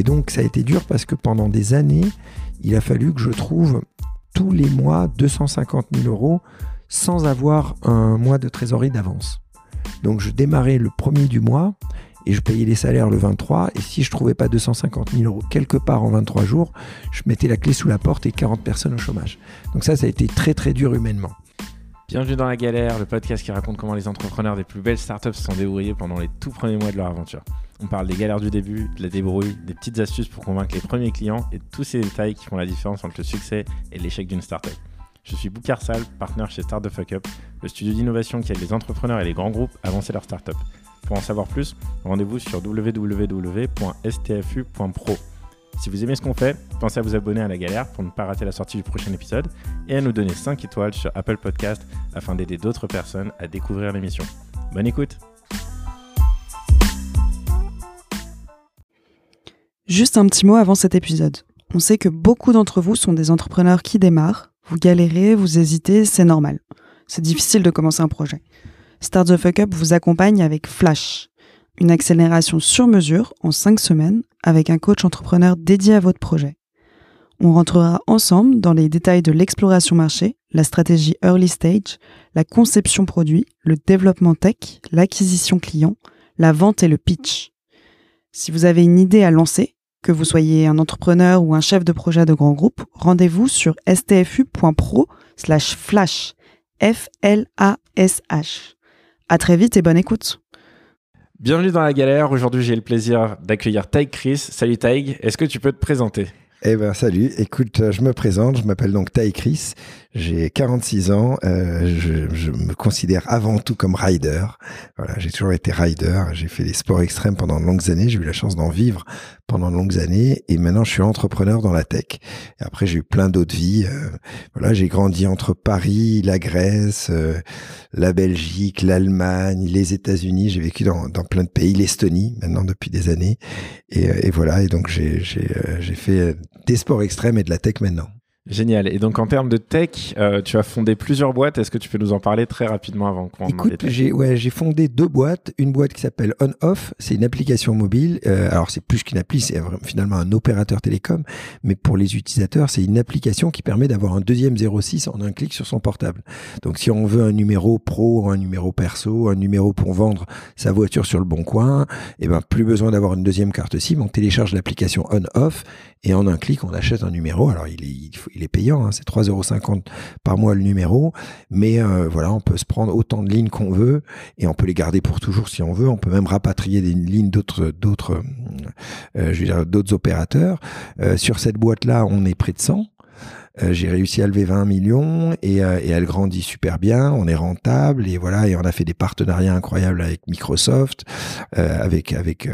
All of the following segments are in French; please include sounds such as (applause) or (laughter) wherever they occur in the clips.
Et donc ça a été dur parce que pendant des années, il a fallu que je trouve tous les mois 250 000 euros sans avoir un mois de trésorerie d'avance. Donc je démarrais le premier du mois et je payais les salaires le 23. Et si je trouvais pas 250 000 euros quelque part en 23 jours, je mettais la clé sous la porte et 40 personnes au chômage. Donc ça, ça a été très très dur humainement. Bienvenue dans La Galère, le podcast qui raconte comment les entrepreneurs des plus belles startups se sont débrouillés pendant les tout premiers mois de leur aventure. On parle des galères du début, de la débrouille, des petites astuces pour convaincre les premiers clients et tous ces détails qui font la différence entre le succès et l'échec d'une startup. Je suis Boukar Sal, partenaire chez Start the Fuck Up, le studio d'innovation qui aide les entrepreneurs et les grands groupes à avancer leur startup. Pour en savoir plus, rendez-vous sur www.stfu.pro. Si vous aimez ce qu'on fait, pensez à vous abonner à La Galère pour ne pas rater la sortie du prochain épisode et à nous donner 5 étoiles sur Apple Podcast afin d'aider d'autres personnes à découvrir l'émission. Bonne écoute Juste un petit mot avant cet épisode. On sait que beaucoup d'entre vous sont des entrepreneurs qui démarrent, vous galérez, vous hésitez, c'est normal. C'est difficile de commencer un projet. Start the Fuck Up vous accompagne avec Flash, une accélération sur mesure en 5 semaines avec un coach entrepreneur dédié à votre projet. On rentrera ensemble dans les détails de l'exploration marché, la stratégie early stage, la conception produit, le développement tech, l'acquisition client, la vente et le pitch. Si vous avez une idée à lancer, que vous soyez un entrepreneur ou un chef de projet de grand groupe, rendez-vous sur stfu.pro slash flash. F-L-A-S-H. À très vite et bonne écoute. Bienvenue dans la galère. Aujourd'hui, j'ai le plaisir d'accueillir Taïg Chris. Salut Taïg, est-ce que tu peux te présenter? Eh ben salut, écoute, je me présente, je m'appelle donc Taï Chris, j'ai 46 ans, euh, je, je, me considère avant tout comme rider. Voilà, j'ai toujours été rider, j'ai fait des sports extrêmes pendant de longues années, j'ai eu la chance d'en vivre pendant de longues années et maintenant je suis entrepreneur dans la tech. Après j'ai eu plein d'autres vies. Euh, voilà, j'ai grandi entre Paris, la Grèce, euh, la Belgique, l'Allemagne, les États-Unis. J'ai vécu dans, dans, plein de pays, l'Estonie maintenant depuis des années. Et, et voilà, et donc j'ai j'ai fait des sports extrêmes et de la tech maintenant. Génial. Et donc en termes de tech, euh, tu as fondé plusieurs boîtes. Est-ce que tu peux nous en parler très rapidement avant qu'on Écoute, j'ai ouais, j'ai fondé deux boîtes. Une boîte qui s'appelle On Off, c'est une application mobile. Euh, alors c'est plus qu'une appli, c'est finalement un opérateur télécom, mais pour les utilisateurs, c'est une application qui permet d'avoir un deuxième 06 en un clic sur son portable. Donc si on veut un numéro pro, un numéro perso, un numéro pour vendre sa voiture sur le bon coin, eh ben plus besoin d'avoir une deuxième carte SIM. On télécharge l'application On Off et en un clic on achète un numéro. Alors il est, il est payant, hein, c'est 3,50€ par mois le numéro, mais euh, voilà, on peut se prendre autant de lignes qu'on veut et on peut les garder pour toujours si on veut. On peut même rapatrier des lignes d'autres d'autres euh, je veux dire d'autres opérateurs. Euh, sur cette boîte là, on est près de 100. Euh, j'ai réussi à lever 20 millions et, euh, et, elle grandit super bien. On est rentable et voilà. Et on a fait des partenariats incroyables avec Microsoft, euh, avec avec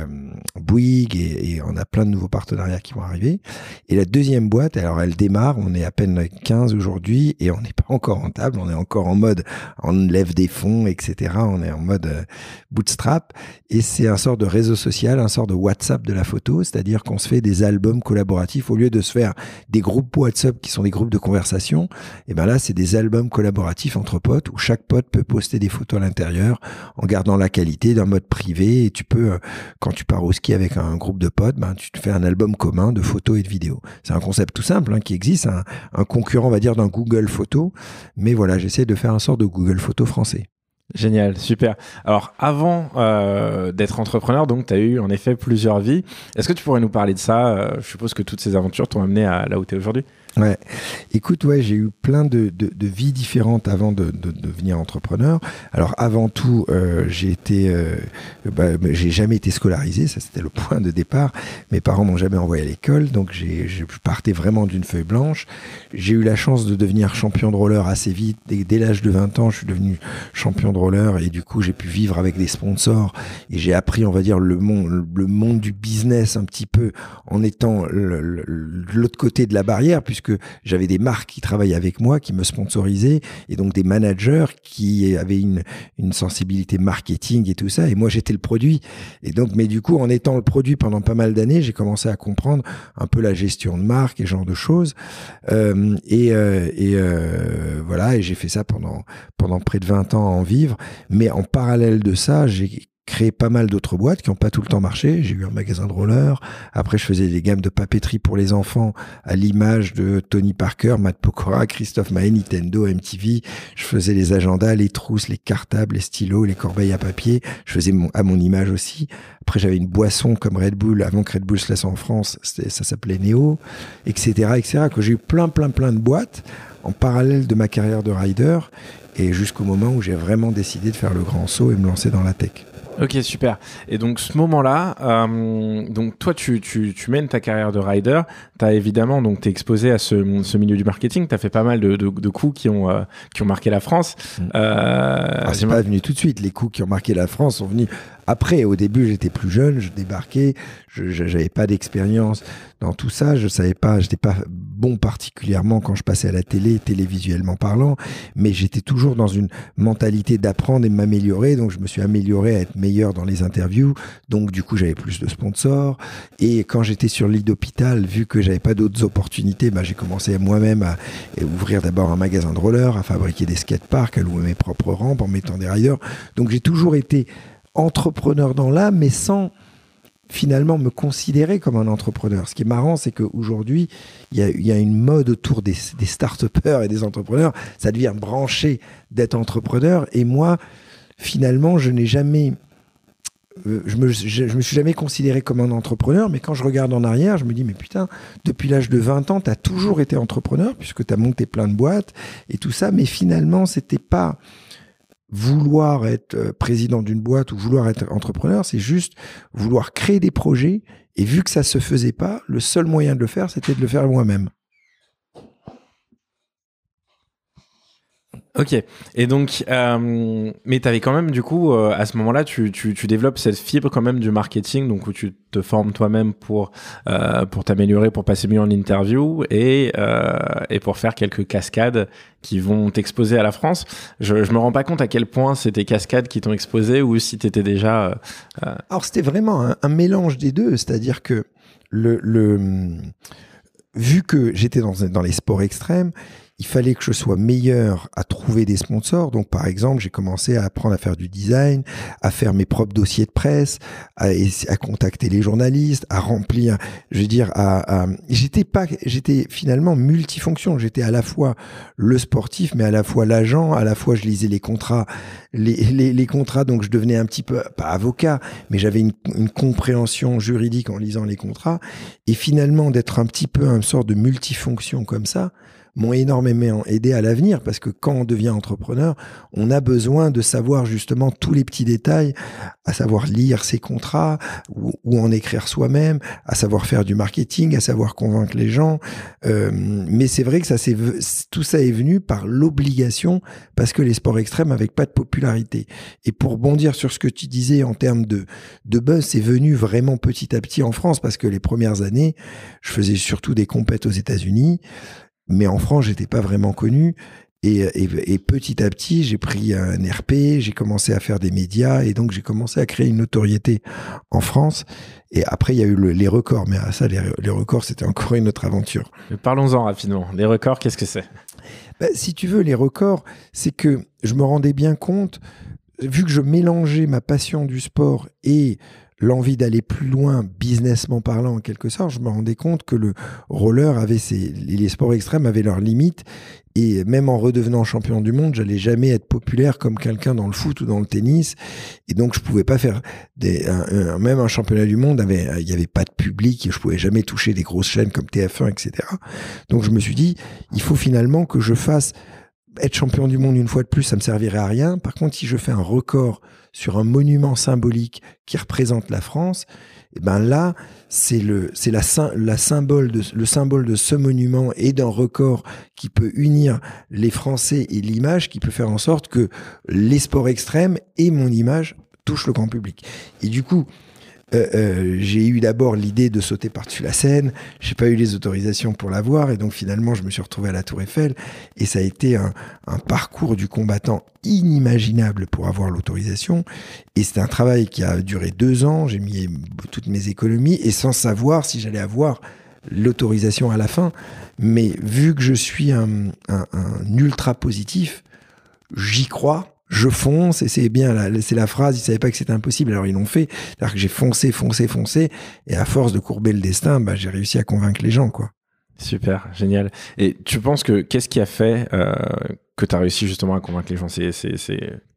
Bouygues et, et, on a plein de nouveaux partenariats qui vont arriver. Et la deuxième boîte, alors elle démarre. On est à peine 15 aujourd'hui et on n'est pas encore rentable. On est encore en mode on lève des fonds, etc. On est en mode bootstrap et c'est un sort de réseau social, un sort de WhatsApp de la photo, c'est-à-dire qu'on se fait des albums collaboratifs au lieu de se faire des groupes WhatsApp qui sont des groupes de conversation, et ben là, c'est des albums collaboratifs entre potes où chaque pote peut poster des photos à l'intérieur en gardant la qualité d'un mode privé. Et tu peux, euh, quand tu pars au ski avec un groupe de potes, ben, tu te fais un album commun de photos et de vidéos. C'est un concept tout simple hein, qui existe, un, concurrent, on va dire, d'un Google Photo. Mais voilà, j'essaie de faire un sort de Google Photo français. Génial, super. Alors, avant euh, d'être entrepreneur, donc, tu as eu en effet plusieurs vies. Est-ce que tu pourrais nous parler de ça? Euh, Je suppose que toutes ces aventures t'ont amené à là où tu es aujourd'hui. Ouais. Écoute, ouais, j'ai eu plein de, de, de, vies différentes avant de, de, devenir entrepreneur. Alors, avant tout, euh, j'ai été, euh, bah, j'ai jamais été scolarisé. Ça, c'était le (laughs) point de départ. Mes parents m'ont jamais envoyé à l'école, donc j'ai, je partais vraiment d'une feuille blanche. J'ai eu la chance de devenir champion de roller assez vite. Dès, dès l'âge de 20 ans, je suis devenu champion de roller et du coup, j'ai pu vivre avec des sponsors et j'ai appris, on va dire, le monde, le monde du business un petit peu en étant l'autre côté de la barrière, puisque que j'avais des marques qui travaillaient avec moi, qui me sponsorisaient, et donc des managers qui avaient une, une sensibilité marketing et tout ça. Et moi, j'étais le produit. Et donc, mais du coup, en étant le produit pendant pas mal d'années, j'ai commencé à comprendre un peu la gestion de marque et ce genre de choses. Euh, et euh, euh, voilà, et j'ai fait ça pendant pendant près de 20 ans à en vivre. Mais en parallèle de ça, j'ai créé pas mal d'autres boîtes qui n'ont pas tout le temps marché. J'ai eu un magasin de roller. Après, je faisais des gammes de papeterie pour les enfants à l'image de Tony Parker, Matt Pokora, Christophe Maé, Nintendo, MTV. Je faisais les agendas, les trousses, les cartables, les stylos, les corbeilles à papier. Je faisais à mon image aussi. Après, j'avais une boisson comme Red Bull. Avant que Red Bull se laisse en France, ça s'appelait Neo, etc., etc. Que j'ai eu plein, plein, plein de boîtes en parallèle de ma carrière de rider et jusqu'au moment où j'ai vraiment décidé de faire le grand saut et me lancer dans la tech. Ok, super. Et donc, ce moment-là, euh, donc toi, tu, tu, tu, mènes ta carrière de rider. Tu as évidemment, donc, tu es exposé à ce, ce, milieu du marketing. Tu as fait pas mal de, de, de coups qui ont, euh, qui ont marqué la France. Mm. Euh, c'est pas venu tout de suite. Les coups qui ont marqué la France sont venus après, au début, j'étais plus jeune, je débarquais, je n'avais pas d'expérience dans tout ça, je savais pas, j'étais pas bon particulièrement quand je passais à la télé, télévisuellement parlant, mais j'étais toujours dans une mentalité d'apprendre et m'améliorer, donc je me suis amélioré à être meilleur dans les interviews, donc du coup j'avais plus de sponsors, et quand j'étais sur l'île d'hôpital, vu que j'avais pas d'autres opportunités, bah, j'ai commencé moi-même à, ouvrir d'abord un magasin de rollers, à fabriquer des skateparks, à louer mes propres rampes en mettant des riders, donc j'ai toujours été entrepreneur dans l'âme, mais sans finalement me considérer comme un entrepreneur. Ce qui est marrant, c'est qu'aujourd'hui, il y a, une mode autour des, start-upers et des entrepreneurs. Ça devient branché d'être entrepreneur. Et moi, finalement, je n'ai jamais... Euh, je me, me suis jamais considéré comme un entrepreneur, mais quand je regarde en arrière, je me dis, mais putain, depuis l'âge de 20 ans, tu as toujours été entrepreneur, puisque tu as monté plein de boîtes et tout ça, mais finalement, c'était pas vouloir être euh, président d'une boîte ou vouloir être entrepreneur, c'est juste vouloir créer des projets. Et vu que ça se faisait pas, le seul moyen de le faire, c'était de le faire moi-même. Ok. Et donc, euh, mais tu avais quand même, du coup, euh, à ce moment-là, tu, tu, tu, développes cette fibre quand même du marketing, donc où tu te formes toi-même pour, euh, pour t'améliorer, pour passer mieux en interview et, et pour faire quelques cascades qui vont t'exposer à la France. Je, je me rends pas compte à quel point c'était cascades qui t'ont exposé ou si tu étais déjà. Alors, c'était vraiment un, un, mélange des deux, c'est-à-dire que le, le, vu que j'étais dans, dans les sports extrêmes, il fallait que je sois meilleur à trouver des sponsors. Donc, par exemple, j'ai commencé à apprendre à faire du design, à faire mes propres dossiers de presse, à, à contacter les journalistes, à remplir, je veux dire, à, j'étais pas, j'étais finalement multifonction. J'étais à la fois le sportif, mais à la fois l'agent, à la fois je lisais les contrats, les, les, les, contrats, donc je devenais un petit peu, pas avocat, mais j'avais une, une compréhension juridique en lisant les contrats. Et finalement, d'être un petit peu un sort de multifonction comme ça, m'ont énormément aidé à l'avenir parce que quand on devient entrepreneur, on a besoin de savoir justement tous les petits détails, à savoir lire ses contrats ou, en écrire soi-même, à savoir faire du marketing, à savoir convaincre les gens. Euh, mais c'est vrai que ça tout ça est venu par l'obligation parce que les sports extrêmes n'avaient pas de popularité. Et pour bondir sur ce que tu disais en termes de, de buzz, c'est venu vraiment petit à petit en France parce que les premières années, je faisais surtout des compètes aux États-Unis. Mais en France, j'étais pas vraiment connu. Et, et, petit à petit, j'ai pris un RP, j'ai commencé à faire des médias et donc j'ai commencé à créer une notoriété en France. Et après, il y a eu les records. Mais à ça, les, les records, c'était encore une autre aventure. Parlons-en rapidement. Les records, qu'est-ce que c'est? Bah, Si tu veux, les records, c'est que je me rendais bien compte, vu que je mélangeais ma passion du sport et l'envie d'aller plus loin, businessment parlant en quelque sorte, je me rendais compte que le roller avait ses, les sports extrêmes avaient leurs limites et même en redevenant champion du monde, j'allais jamais être populaire comme quelqu'un dans le foot ou dans le tennis. Et donc, je pouvais pas faire des, même un championnat du monde avait, il y avait pas de public et je pouvais jamais toucher des grosses chaînes comme TF1, etc. Donc, je me suis dit, il faut finalement que je fasse être champion du monde une fois de plus, ça me servirait à rien. Par contre, si je fais un record sur un monument symbolique qui représente la France, eh ben là, c'est le, c'est la symbole de, le symbole de ce monument et d'un record qui peut unir les Français et l'image, qui peut faire en sorte que les sports extrêmes et mon image touchent le grand public. Et du coup, euh, euh, j'ai eu d'abord l'idée de sauter par-dessus la scène. J'ai pas eu les autorisations pour l'avoir et donc finalement je me suis retrouvé à la Tour Eiffel et ça a été un, parcours du combattant inimaginable pour avoir l'autorisation et c'était un travail qui a duré deux ans. J'ai mis toutes mes économies et sans savoir si j'allais avoir l'autorisation à la fin. Mais vu que je suis un ultra positif, j'y crois je fonce et c'est bien, c'est la phrase, ils savaient pas que c'était impossible, alors ils l'ont fait. C'est-à-dire que j'ai foncé, foncé, foncé, et à force de courber le destin, bah, j'ai réussi à convaincre les gens, quoi. Super, génial. Et tu penses que qu'est-ce qui a fait euh, que tu as réussi justement à convaincre les gens? C'est,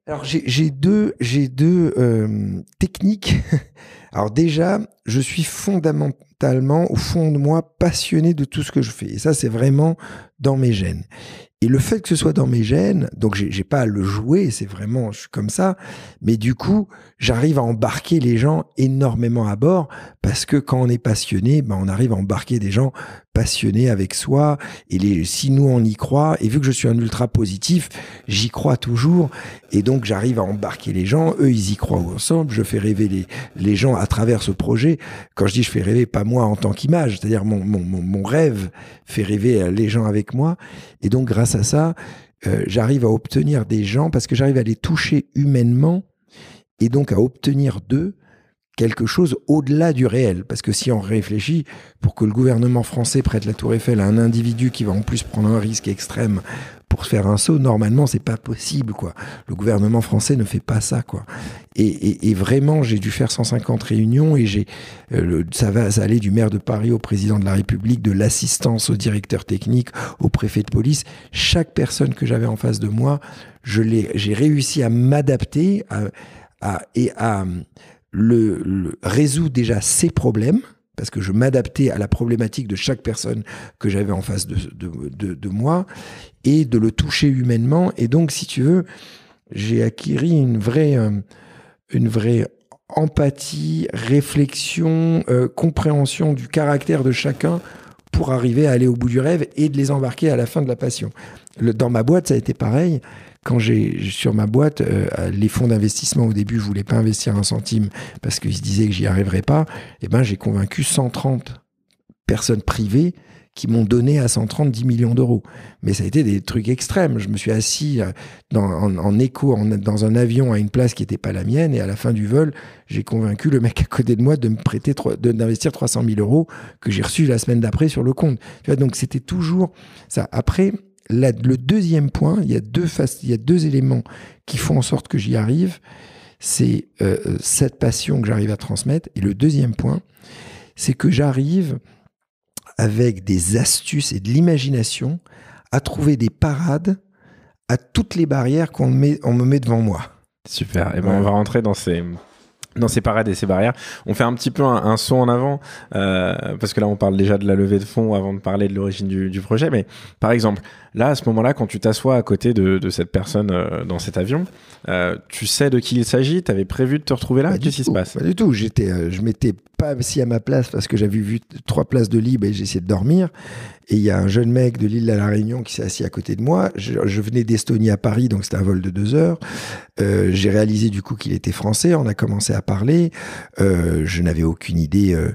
Alors j'ai deux, j'ai deux euh, techniques. (laughs) Alors déjà, je suis fondamentalement, au fond de moi, passionné de tout ce que je fais. Et ça, c'est vraiment dans mes gènes. Et le fait que ce soit dans mes gènes, donc j'ai pas à le jouer, c'est vraiment, je suis comme ça, mais du coup, j'arrive à embarquer les gens énormément à bord, parce que quand on est passionné, ben on arrive à embarquer des gens passionnés avec soi, et si nous on y croit, et vu que je suis un ultra positif, j'y crois toujours, et donc j'arrive à embarquer les gens, eux ils y croient ensemble, je fais rêver les, les gens à travers ce projet. Quand je dis je fais rêver, pas moi en tant qu'image, c'est-à-dire mon, mon, mon rêve fait rêver les gens avec moi, et donc grâce à ça, euh, j'arrive à obtenir des gens parce que j'arrive à les toucher humainement et donc à obtenir d'eux quelque chose au-delà du réel. Parce que si on réfléchit, pour que le gouvernement français prête la Tour Eiffel à un individu qui va en plus prendre un risque extrême pour faire un saut, normalement, c'est pas possible, quoi. Le gouvernement français ne fait pas ça, quoi. Et, vraiment, j'ai dû faire 150 réunions et j'ai, euh, ça va, ça allait du maire de Paris au président de la République, de l'assistance au directeur technique, au préfet de police. Chaque personne que j'avais en face de moi, je l'ai, j'ai réussi à m'adapter à, et à le, résoudre déjà ses problèmes parce que je m'adaptais à la problématique de chaque personne que j'avais en face de, de, moi, et de le toucher humainement. Et donc, si tu veux, j'ai acquis une vraie, euh, une vraie empathie, réflexion, euh, compréhension du caractère de chacun pour arriver à aller au bout du rêve et de les embarquer à la fin de la passion. dans ma boîte, ça a été pareil quand j'ai sur ma boîte, euh, les fonds d'investissement au début, je voulais pas investir un centime parce qu'ils se disaient que j'y arriverais pas. Et eh ben, j'ai convaincu 130 personnes privées qui m'ont donné à 130 10 millions d'euros. Mais ça a été des trucs extrêmes. Je me suis assis euh, en, écho dans un avion à une place qui n'était pas la mienne et à la fin du vol, j'ai convaincu le mec à côté de moi de me prêter d'investir 300 000 euros que j'ai reçu la semaine d'après sur le compte. donc c'était toujours ça. Après, le deuxième point, il y, a deux il y a deux éléments qui font en sorte que j'y arrive. C'est euh, cette passion que j'arrive à transmettre. Et le deuxième point, c'est que j'arrive avec des astuces et de l'imagination à trouver des parades à toutes les barrières qu'on me, on me met devant moi. Super. Et eh ben on va rentrer dans ces dans ces parades et ces barrières. On fait un petit peu un, saut en avant, euh, parce que là on parle déjà de la levée de fonds avant de parler de l'origine du, du, projet, mais par exemple, là à ce moment-là, quand tu t'assois à côté de, de cette personne euh, dans cet avion, euh, tu sais de qui il s'agit, tu avais prévu de te retrouver là, qu'est-ce qui se passe? Pas du tout, j'étais, euh, je m'étais pas assis à ma place parce que j'avais vu trois places de libre et j'essayais de dormir. Et il y a un jeune mec de l'île à la Réunion qui s'est assis à côté de moi. Je, venais d'Estonie à Paris, donc c'était un vol de deux heures. Euh, j'ai réalisé du coup qu'il était français. On a commencé à parler. Euh, je n'avais aucune idée. Euh,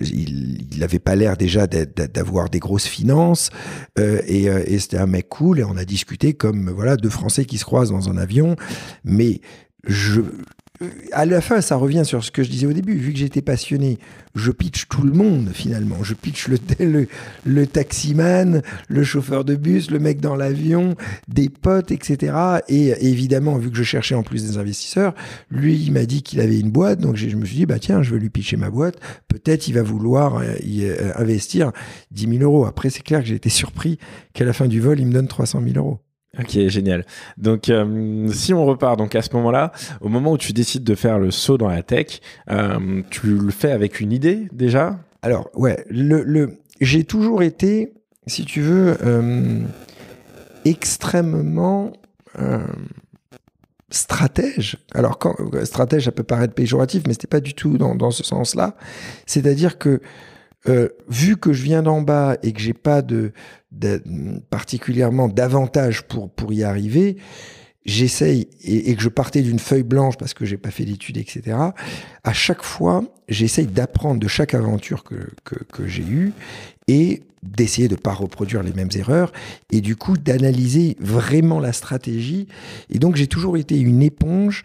il n'avait pas l'air déjà d'avoir des grosses finances. et, et c'était un mec cool. Et on a discuté comme voilà deux Français qui se croisent dans un avion. Mais je, à la fin, ça revient sur ce que je disais au début. Vu que j'étais passionné, je pitch tout le monde finalement. Je pitch le, (laughs) le, le, taximan, le chauffeur de bus, le mec dans l'avion, des potes, etc. Et évidemment, vu que je cherchais en plus des investisseurs, lui, il m'a dit qu'il avait une boîte. Donc je me suis dit, bah tiens, je veux lui pitcher ma boîte. Peut-être il va vouloir euh, y euh, investir 10 000 euros. Après, c'est clair que j'ai été surpris qu'à la fin du vol, il me donne 300 000 euros. Ok, génial. Donc, euh, si on repart, donc à ce moment-là, au moment où tu décides de faire le saut dans la tech, euh, tu le fais avec une idée déjà? Alors, ouais, le, le j'ai toujours été, si tu veux, euh, extrêmement stratège. Alors, stratège, ça peut paraître péjoratif, mais c'était pas du tout dans, dans ce sens-là. C'est-à-dire que euh, vu que je viens d'en bas et que j'ai pas de, particulièrement d'avantage pour pour y arriver, j'essaye et, que je partais d'une feuille blanche parce que j'ai pas fait d'études, etc. À chaque fois, j'essaye d'apprendre de chaque aventure que que, que j'ai eue et d'essayer de pas reproduire les mêmes erreurs et du coup d'analyser vraiment la stratégie. Et donc j'ai toujours été une éponge.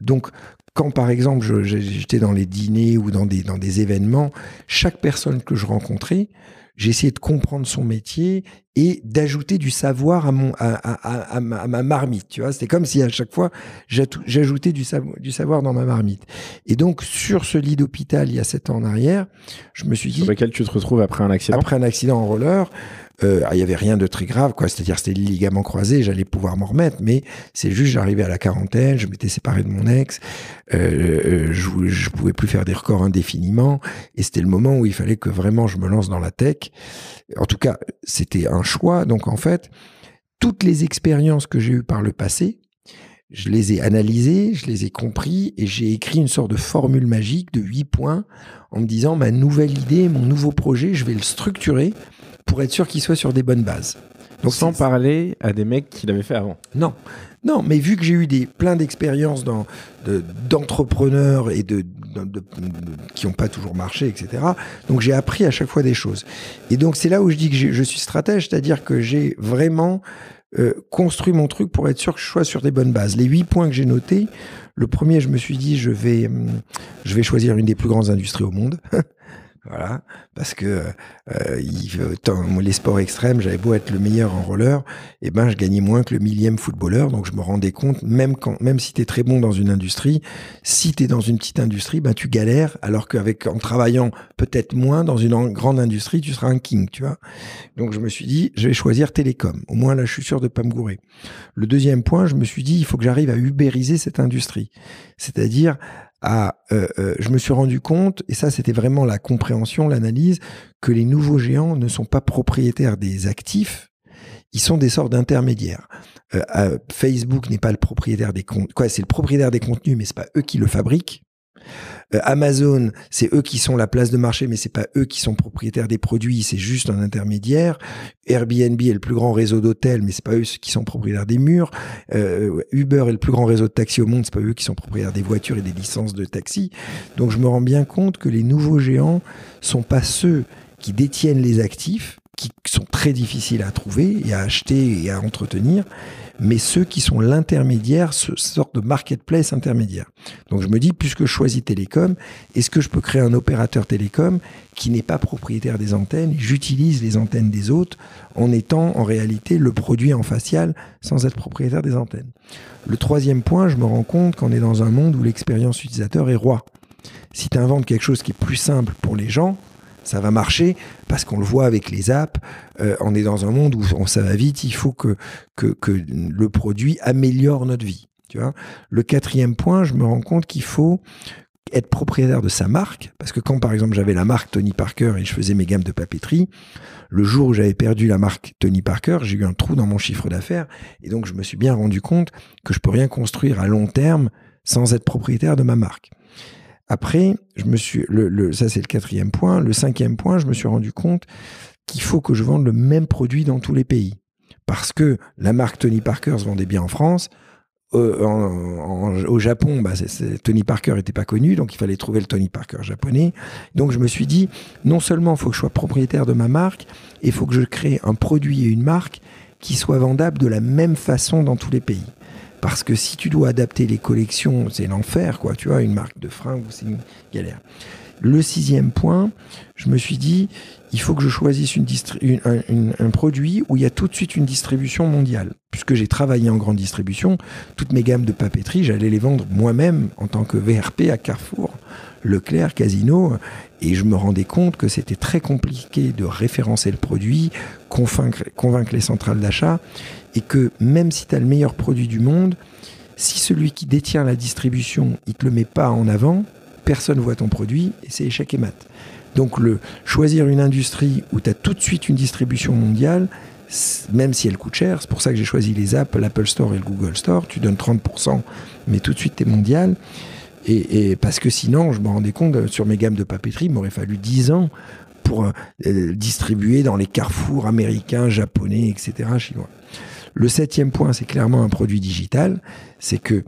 Donc quand par exemple j'étais dans les dîners ou dans des, dans des événements, chaque personne que je rencontrais, essayé de comprendre son métier et d'ajouter du savoir à mon à, à, à, ma, à ma marmite. Tu vois, c'était comme si à chaque fois j'ajoutais du savoir dans ma marmite. Et donc sur ce lit d'hôpital il y a sept ans en arrière, je me suis dit. Sur lequel tu te retrouves après un accident? Après un accident en roller, euh, il y avait rien de très grave, quoi. C'est-à-dire c'était le ligament croisé, j'allais pouvoir m'en remettre, mais c'est juste j'arrivais à la quarantaine, je m'étais séparé de mon ex, euh, euh, je, je pouvais plus faire des records indéfiniment, et c'était le moment où il fallait que vraiment je me lance dans la tech. En tout cas, c'était un choix. Donc en fait, toutes les expériences que j'ai eues par le passé, je les ai analysées, je les ai compris et j'ai écrit une sorte de formule magique de huit points en me disant ma nouvelle idée, mon nouveau projet, je vais le structurer pour être sûr qu'il soit sur des bonnes bases. Donc sans parler à des mecs qui l'avaient fait avant. Non, non, mais vu que j'ai eu des plein d'expériences dans d'entrepreneurs et de, qui n'ont pas toujours marché, etc. Donc j'ai appris à chaque fois des choses. Et donc c'est là où je dis que je suis stratège, c'est-à-dire que j'ai vraiment euh, construit mon truc pour être sûr que je sois sur des bonnes bases. Les huit points que j'ai notés, le premier, je me suis dit, je vais, hum, je vais choisir une des plus grandes industries au monde. (laughs) Voilà, parce que euh, il, les sports extrêmes, j'avais beau être le meilleur en roller, et eh ben je gagnais moins que le millième footballeur, donc je me rendais compte, même quand, même si tu es très bon dans une industrie, si tu es dans une petite industrie, ben tu galères, alors qu'avec en travaillant peut-être moins dans une grande industrie, tu seras un king, tu vois. Donc je me suis dit, je vais choisir télécom. Au moins là, je suis sûr de pas me gourer. Le deuxième point, je me suis dit, il faut que j'arrive à ubériser cette industrie, c'est-à-dire euh, euh, je me suis rendu compte, et ça c'était vraiment la compréhension, l'analyse, que les nouveaux géants ne sont pas propriétaires des actifs, ils sont des sortes d'intermédiaires. Euh, Facebook n'est pas le propriétaire des contenus, quoi, c'est le propriétaire des contenus, mais c'est pas eux qui le fabriquent. Euh, Amazon, c'est eux qui sont la place de marché, mais c'est pas eux qui sont propriétaires des produits, c'est juste un intermédiaire. Airbnb est le plus grand réseau d'hôtels, mais c'est pas eux qui sont propriétaires des murs. Euh, Uber est le plus grand réseau de taxis au monde, c'est pas eux qui sont propriétaires des voitures et des licences de taxi. Donc je me rends bien compte que les nouveaux géants sont pas ceux qui détiennent les actifs, qui sont très difficiles à trouver et à acheter et à entretenir, mais ceux qui sont l'intermédiaire, ce sorte de marketplace intermédiaire. Donc je me dis, puisque je choisis télécom, est-ce que je peux créer un opérateur télécom qui n'est pas propriétaire des antennes J'utilise les antennes des autres en étant en réalité le produit en facial sans être propriétaire des antennes? Le troisième point, je me rends compte qu'on est dans un monde où l'expérience utilisateur est roi. Si tu inventes quelque chose qui est plus simple pour les gens, ça va marcher parce qu'on le voit avec les apps. Euh, on est dans un monde où on, ça va vite. Il faut que, que, le produit améliore notre vie. Tu vois le quatrième point, je me rends compte qu'il faut être propriétaire de sa marque, parce que quand par exemple j'avais la marque Tony Parker et je faisais mes gammes de papeterie, le jour où j'avais perdu la marque Tony Parker, j'ai eu un trou dans mon chiffre d'affaires, et donc je me suis bien rendu compte que je peux rien construire à long terme sans être propriétaire de ma marque. Après, je me suis, le, ça c'est le quatrième point. Le cinquième point, je me suis rendu compte qu'il faut que je vende le même produit dans tous les pays. Parce que la marque Tony Parker se vendait bien en France. Euh, au Japon, bah, Tony Parker n'était pas connu, donc il fallait trouver le Tony Parker japonais. Donc je me suis dit, non seulement il faut que je sois propriétaire de ma marque, il faut que je crée un produit et une marque qui soient vendables de la même façon dans tous les pays. Parce que si tu dois adapter les collections, c'est l'enfer, quoi. Tu vois, une marque de fringues, c'est une galère. Le sixième point, je me suis dit, il faut que je choisisse une un, produit où il y a tout de suite une distribution mondiale. Puisque j'ai travaillé en grande distribution, toutes mes gammes de papeterie, j'allais les vendre moi-même en tant que VRP à Carrefour, Leclerc, Casino, et je me rendais compte que c'était très compliqué de référencer le produit, convaincre, convaincre les centrales d'achat, et que même si tu as le meilleur produit du monde, si celui qui détient la distribution, il te le met pas en avant, personne voit ton produit et c'est échec et mat. Donc le choisir une industrie où tu as tout de suite une distribution mondiale, même si elle coûte cher, c'est pour ça que j'ai choisi les apps, l'Apple Store et le Google Store, tu donnes 30%, mais tout de suite tu es mondial. Et, parce que sinon, je me rendais compte, euh, sur mes gammes de papeterie, il m'aurait fallu 10 ans pour euh, euh, distribuer dans les carrefours américains, japonais, etc., chinois. Le septième point, c'est clairement un produit digital. C'est que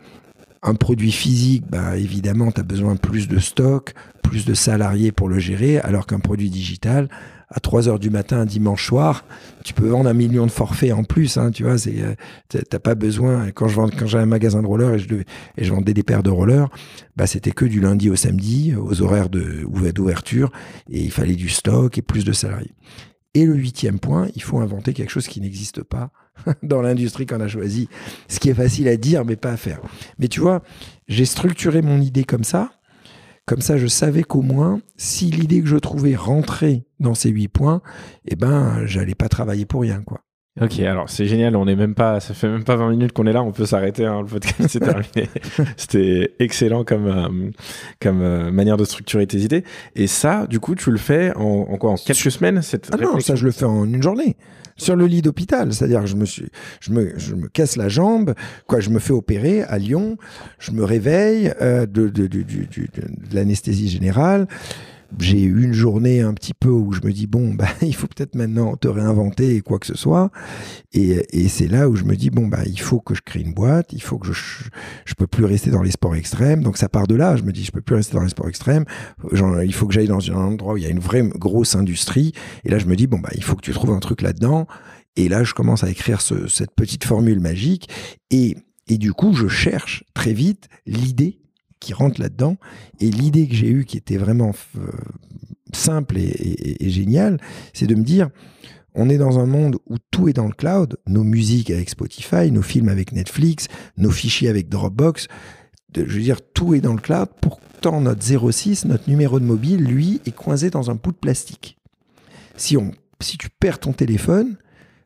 un produit physique, bah, évidemment, tu as besoin plus de stock, plus de salariés pour le gérer, alors qu'un produit digital, à 3 heures du matin, un dimanche soir, tu peux vendre un million de forfaits en plus. Hein, tu vois, euh, t'as pas besoin. Quand je vends, quand j'avais un magasin de rollers et je, vendais des paires de rollers, bah c'était que du lundi au samedi, aux horaires d'ouverture, et il fallait du stock et plus de salariés. Et le huitième point, il faut inventer quelque chose qui n'existe pas (laughs) dans l'industrie qu'on a choisi. Ce qui est facile à dire, mais pas à faire. Mais tu vois, j'ai structuré mon idée comme ça. Comme ça, je savais qu'au moins, si l'idée que je trouvais rentrait dans ces huit points, eh ben, j'allais pas travailler pour rien, quoi. Ok, alors c'est génial, on est même pas, ça fait même pas 20 minutes qu'on est là, on peut s'arrêter, hein, le podcast c'est terminé. (laughs) C'était excellent comme, euh, comme euh, manière de structurer tes idées. Et ça, du coup, tu le fais en, en quoi En quelques semaines cette Ah non, ça je le fais en une journée. Sur le lit d'hôpital, c'est-à-dire je me suis, je me, je me casse la jambe, quoi, je me fais opérer à Lyon, je me réveille euh, de, de, l'anesthésie générale. J'ai eu une journée un petit peu où je me dis bon bah (laughs) il faut peut-être maintenant te réinventer et quoi que ce soit. Et, et c'est là où je me dis bon bah il faut que je crée une boîte il faut que je je peux plus rester dans les sports extrêmes. Donc ça part de là. Je me dis je peux plus rester dans les sports extrêmes. Il faut que j'aille dans un endroit où il y a une vraie grosse industrie. Et là je me dis bon bah il faut que tu trouves un truc là-dedans. Et là je commence à écrire ce- cette petite formule magique. Et et du coup je cherche très vite l'idée qui rentre là-dedans et l'idée que j'ai eue qui était vraiment euh, simple et, géniale c'est de me dire on est dans un monde où tout est dans le cloud, nos musiques avec Spotify, nos films avec Netflix, nos fichiers avec Dropbox. Je veux dire, tout est dans le cloud. Pourtant, notre 06, notre numéro de mobile, lui, est coincé dans un bout de plastique. Si, on, si tu perds ton téléphone,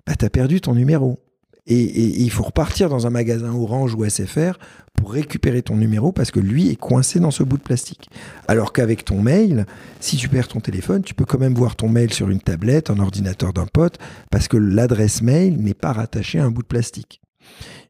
bah, tu as perdu ton numéro. Et, il faut repartir dans un magasin Orange ou SFR pour récupérer ton numéro parce que lui est coincé dans ce bout de plastique. Alors qu'avec ton mail, si tu perds ton téléphone, tu peux quand même voir ton mail sur une tablette, un ordinateur d'un pote, parce que l'adresse mail n'est pas rattachée à un bout de plastique.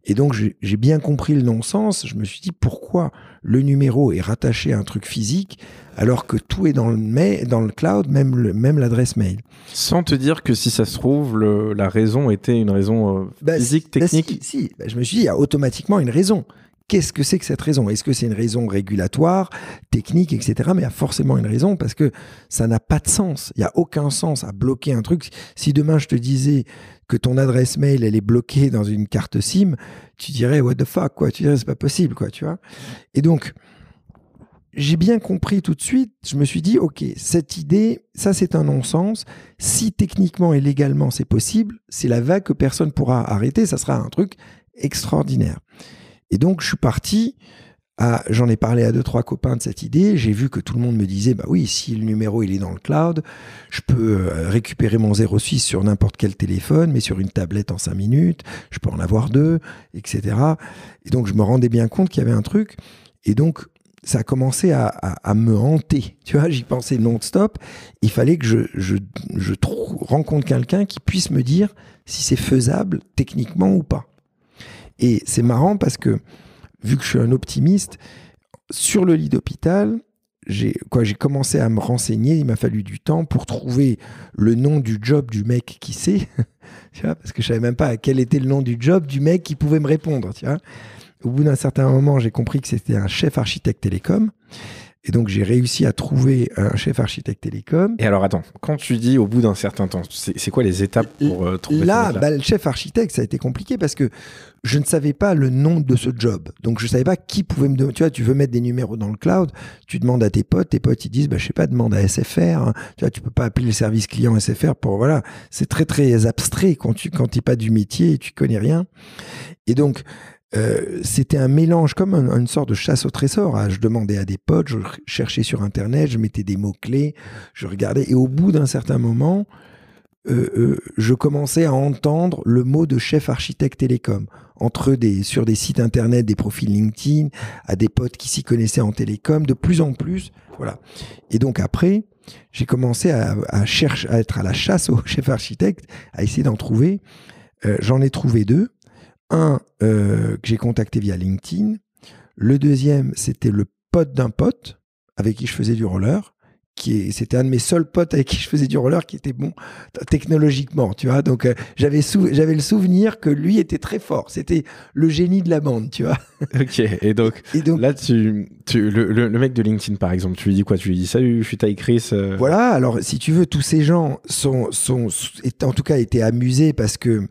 Et donc j'ai bien compris le non-sens. Je me suis dit pourquoi le numéro est rattaché à un truc physique alors que tout est dans le, ma- dans le cloud, même le- même l'adresse mail? Sans te dire que si ça se trouve, le- la raison était une raison euh, Bah, physique, si- bah, technique. si, si. Bah, je me suis dit, il y a automatiquement une raison. Qu'est-ce que c'est que cette raison? Est-ce que c'est une raison régulatoire, technique, etc. Mais il y a forcément une raison parce que ça n'a pas de sens. Il n'y a aucun sens à bloquer un truc. Si demain je te disais que ton adresse mail elle est bloquée dans une carte SIM, tu dirais what the fuck quoi? Tu dirais c'est pas possible quoi, tu vois? Et donc j'ai bien compris tout de suite. Je me suis dit ok, cette idée, ça c'est un non-sens. Si techniquement et légalement c'est possible, c'est la vague que personne pourra arrêter. Ça sera un truc extraordinaire. Et donc, je suis parti. J'en ai parlé à deux, trois copains de cette idée. J'ai vu que tout le monde me disait, bah oui, si le numéro il est dans le cloud, je peux euh, récupérer mon 06 sur n'importe quel téléphone, mais sur une tablette en cinq minutes. Je peux en avoir deux, etc. Et donc, je me rendais bien compte qu'il y avait un truc. Et donc, ça a commencé à, me hanter. (laughs) Tu vois, j'y pensais non-stop. Il fallait que je, rencontre quelqu'un qui puisse me dire si c'est faisable techniquement ou pas. Et c'est marrant parce que, vu que je suis un optimiste, sur le lit d'hôpital, j'ai commencé à me renseigner, il m'a fallu du temps pour trouver le nom du job du mec qui sait, (laughs) tu vois, parce que je savais même pas quel était le nom du job du mec qui pouvait me répondre, tu vois. Au bout d'un certain moment, j'ai compris que c'était un chef architecte télécom. Et donc, j'ai réussi à trouver un chef architecte télécom. Et alors attends, quand tu dis au bout d'un certain temps, c'est quoi les étapes pour euh, trouver Là, mec-là? bah, le chef architecte, ça a été compliqué parce que je ne savais pas le nom de ce job. Donc, je savais pas qui pouvait me demander. Tu vois, tu veux mettre des numéros dans le cloud, tu demandes à tes potes, tes potes, ils disent, bah, je sais pas, demande à SFR. hein. Tu vois, tu peux pas appeler le service client SFR pour, voilà. C'est très, très abstrait quand tu, quand t'es pas du métier et tu connais rien. Et donc, euh, c'était un mélange comme un- une sorte de chasse au trésor. hein. Je demandais à des potes, je cherchais sur Internet, je mettais des mots-clés, je regardais. Et au bout d'un certain moment, euh, euh, je commençais à entendre le mot de chef architecte télécom entre sur des sites internet, des profils LinkedIn, à des potes qui s'y connaissaient en télécom, de plus en plus, voilà. Et donc après, j'ai commencé à, chercher, à être à la chasse au (laughs) chef architecte, à essayer d'en trouver. J'en ai trouvé deux. Un euh, que j'ai contacté via LinkedIn. Le deuxième, c'était le pote d'un pote avec qui je faisais du roller. Qui c'était un de mes seuls potes avec qui je faisais du roller qui était bon technologiquement, tu vois. Donc euh, j'avais sou- j'avais le souvenir que lui était très fort. C'était le génie de la bande, tu vois. (laughs) Ok, et donc Et donc là, tu, tu- le, le- le mec de LinkedIn par exemple, tu lui dis quoi? Tu lui dis salut, je suis Ty Chris. euh, Voilà, alors si tu veux, tous ces gens sont, sont, est- en tout cas été amusés parce que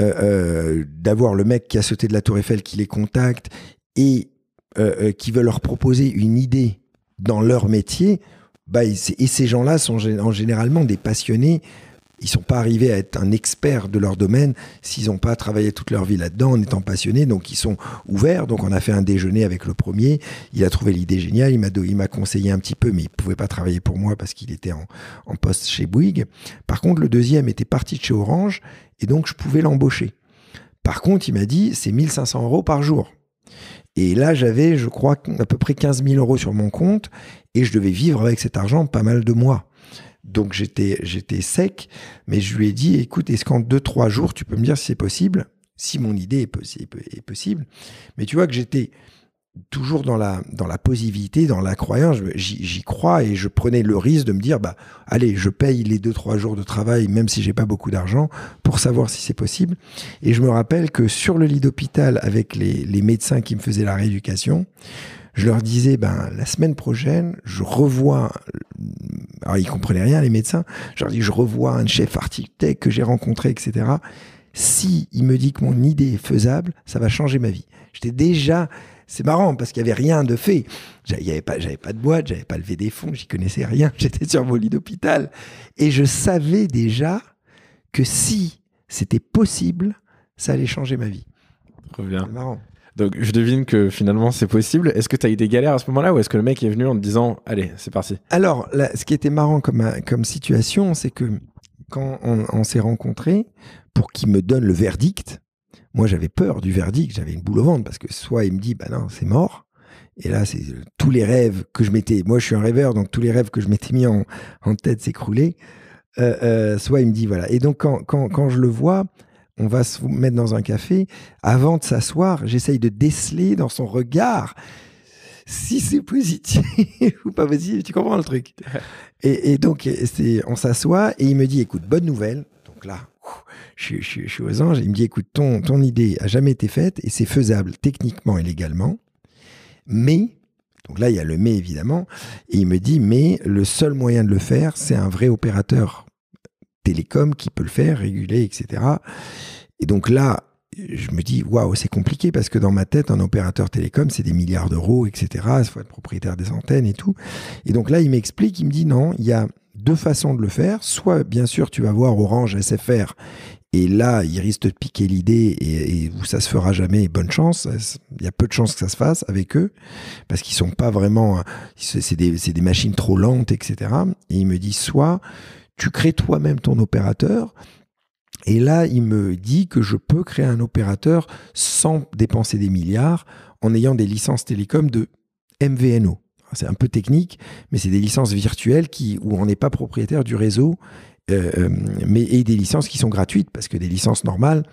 euh, euh, d'avoir le mec qui a sauté de la Tour Eiffel qui les contacte et euh, qui veut leur proposer une idée dans leur métier, bah, et, et ces gens-là sont gé- en généralement des passionnés ils sont pas arrivés à être un expert de leur domaine s'ils n'ont pas travaillé toute leur vie là-dedans en étant passionnés. Donc ils sont ouverts. Donc on a fait un déjeuner avec le premier. Il a trouvé l'idée géniale. Il m'a m'a conseillé un petit peu, mais il pouvait pas travailler pour moi parce qu'il était en, en poste chez Bouygues. Par contre, le deuxième était parti de chez Orange et donc je pouvais l'embaucher. Par contre, il m'a dit c'est 1500 euros par jour. Et là, j'avais, je crois, à peu près 15 000 euros sur mon compte et je devais vivre avec cet argent pas mal de mois. Donc j'étais, j'étais sec, mais je lui ai dit, écoute, est-ce qu'en deux, trois jours, tu peux me dire si c'est possible? Si mon idée est, possible. Mais tu vois que j'étais toujours dans la, dans la positivité, dans la croyance, j'y crois et je prenais le risque de me dire, bah, allez, je paye les deux, trois jours de travail, même si j'ai pas beaucoup d'argent, pour savoir si c'est possible. Et je me rappelle que sur le lit d'hôpital, avec les médecins qui me faisaient la rééducation, je leur disais, ben, la semaine prochaine, je revois, alors ils comprenaient rien, les médecins, je leur dis, je revois un chef architecte que j'ai rencontré, etc. Si il me dit que mon idée est faisable, ça va changer ma vie. J'étais déjà, c'est marrant parce qu'il y avait rien de fait. J'avais pas, j'avais pas de boîte, j'avais pas levé des fonds, j'y connaissais rien. (laughs) J'étais sur mon lit d'hôpital et je savais déjà que si c'était possible, ça allait changer ma vie. Trop bien. C'est marrant. Donc je devine que finalement c'est possible. Est-ce que tu as eu des galères à ce moment-là ou est-ce que le mec est venu en te disant allez c'est parti? Alors ce qui était marrant comme, situation, c'est que quand on, s'est rencontrés, pour qu'il me donne le verdict, moi j'avais peur du verdict, j'avais une boule au ventre parce que soit il me dit bah non c'est mort, et là c'est tous les rêves que je m'étais, moi je suis un rêveur donc tous les rêves que je m'étais mis en, tête s'écroulaient, euh, euh, soit il me dit voilà. Et donc quand, quand je le vois, on va se mettre dans un café. Avant de s'asseoir, j'essaye de déceler dans son regard si c'est positif (laughs) ou pas positif. Tu comprends le truc? (laughs) Et, et, donc, c'est, on s'assoit et il me dit écoute, bonne nouvelle. Donc là, je, je, je, suis aux anges. Il me dit écoute, ton, ton idée a jamais été faite et c'est faisable techniquement et légalement. Mais, donc là, il y a le mais évidemment. Et il me dit mais le seul moyen de le faire, c'est un vrai opérateur télécom qui peut le faire, réguler, etc. Et donc là, je me dis, waouh, c'est compliqué parce que dans ma tête, un opérateur télécom, c'est des milliards d'euros, etc. Il faut être propriétaire des antennes et tout. Et donc là, il m'explique, il me dit, non, il y a deux façons de le faire. Soit, bien sûr, tu vas voir Orange SFR et là, il risque de piquer l'idée et, et ça se fera jamais. Bonne chance. Il y a peu de chances que ça se fasse avec eux parce qu'ils sont pas vraiment. C'est des, des, machines trop lentes, etc. Et il me dit soit tu crées toi-même ton opérateur. Et là, il me dit que je peux créer un opérateur sans dépenser des milliards en ayant des licences télécom de MVNO. C'est un peu technique, mais c'est des licences virtuelles qui, où on n'est pas propriétaire du réseau, euh, mais et des licences qui sont gratuites, parce que des licences normales,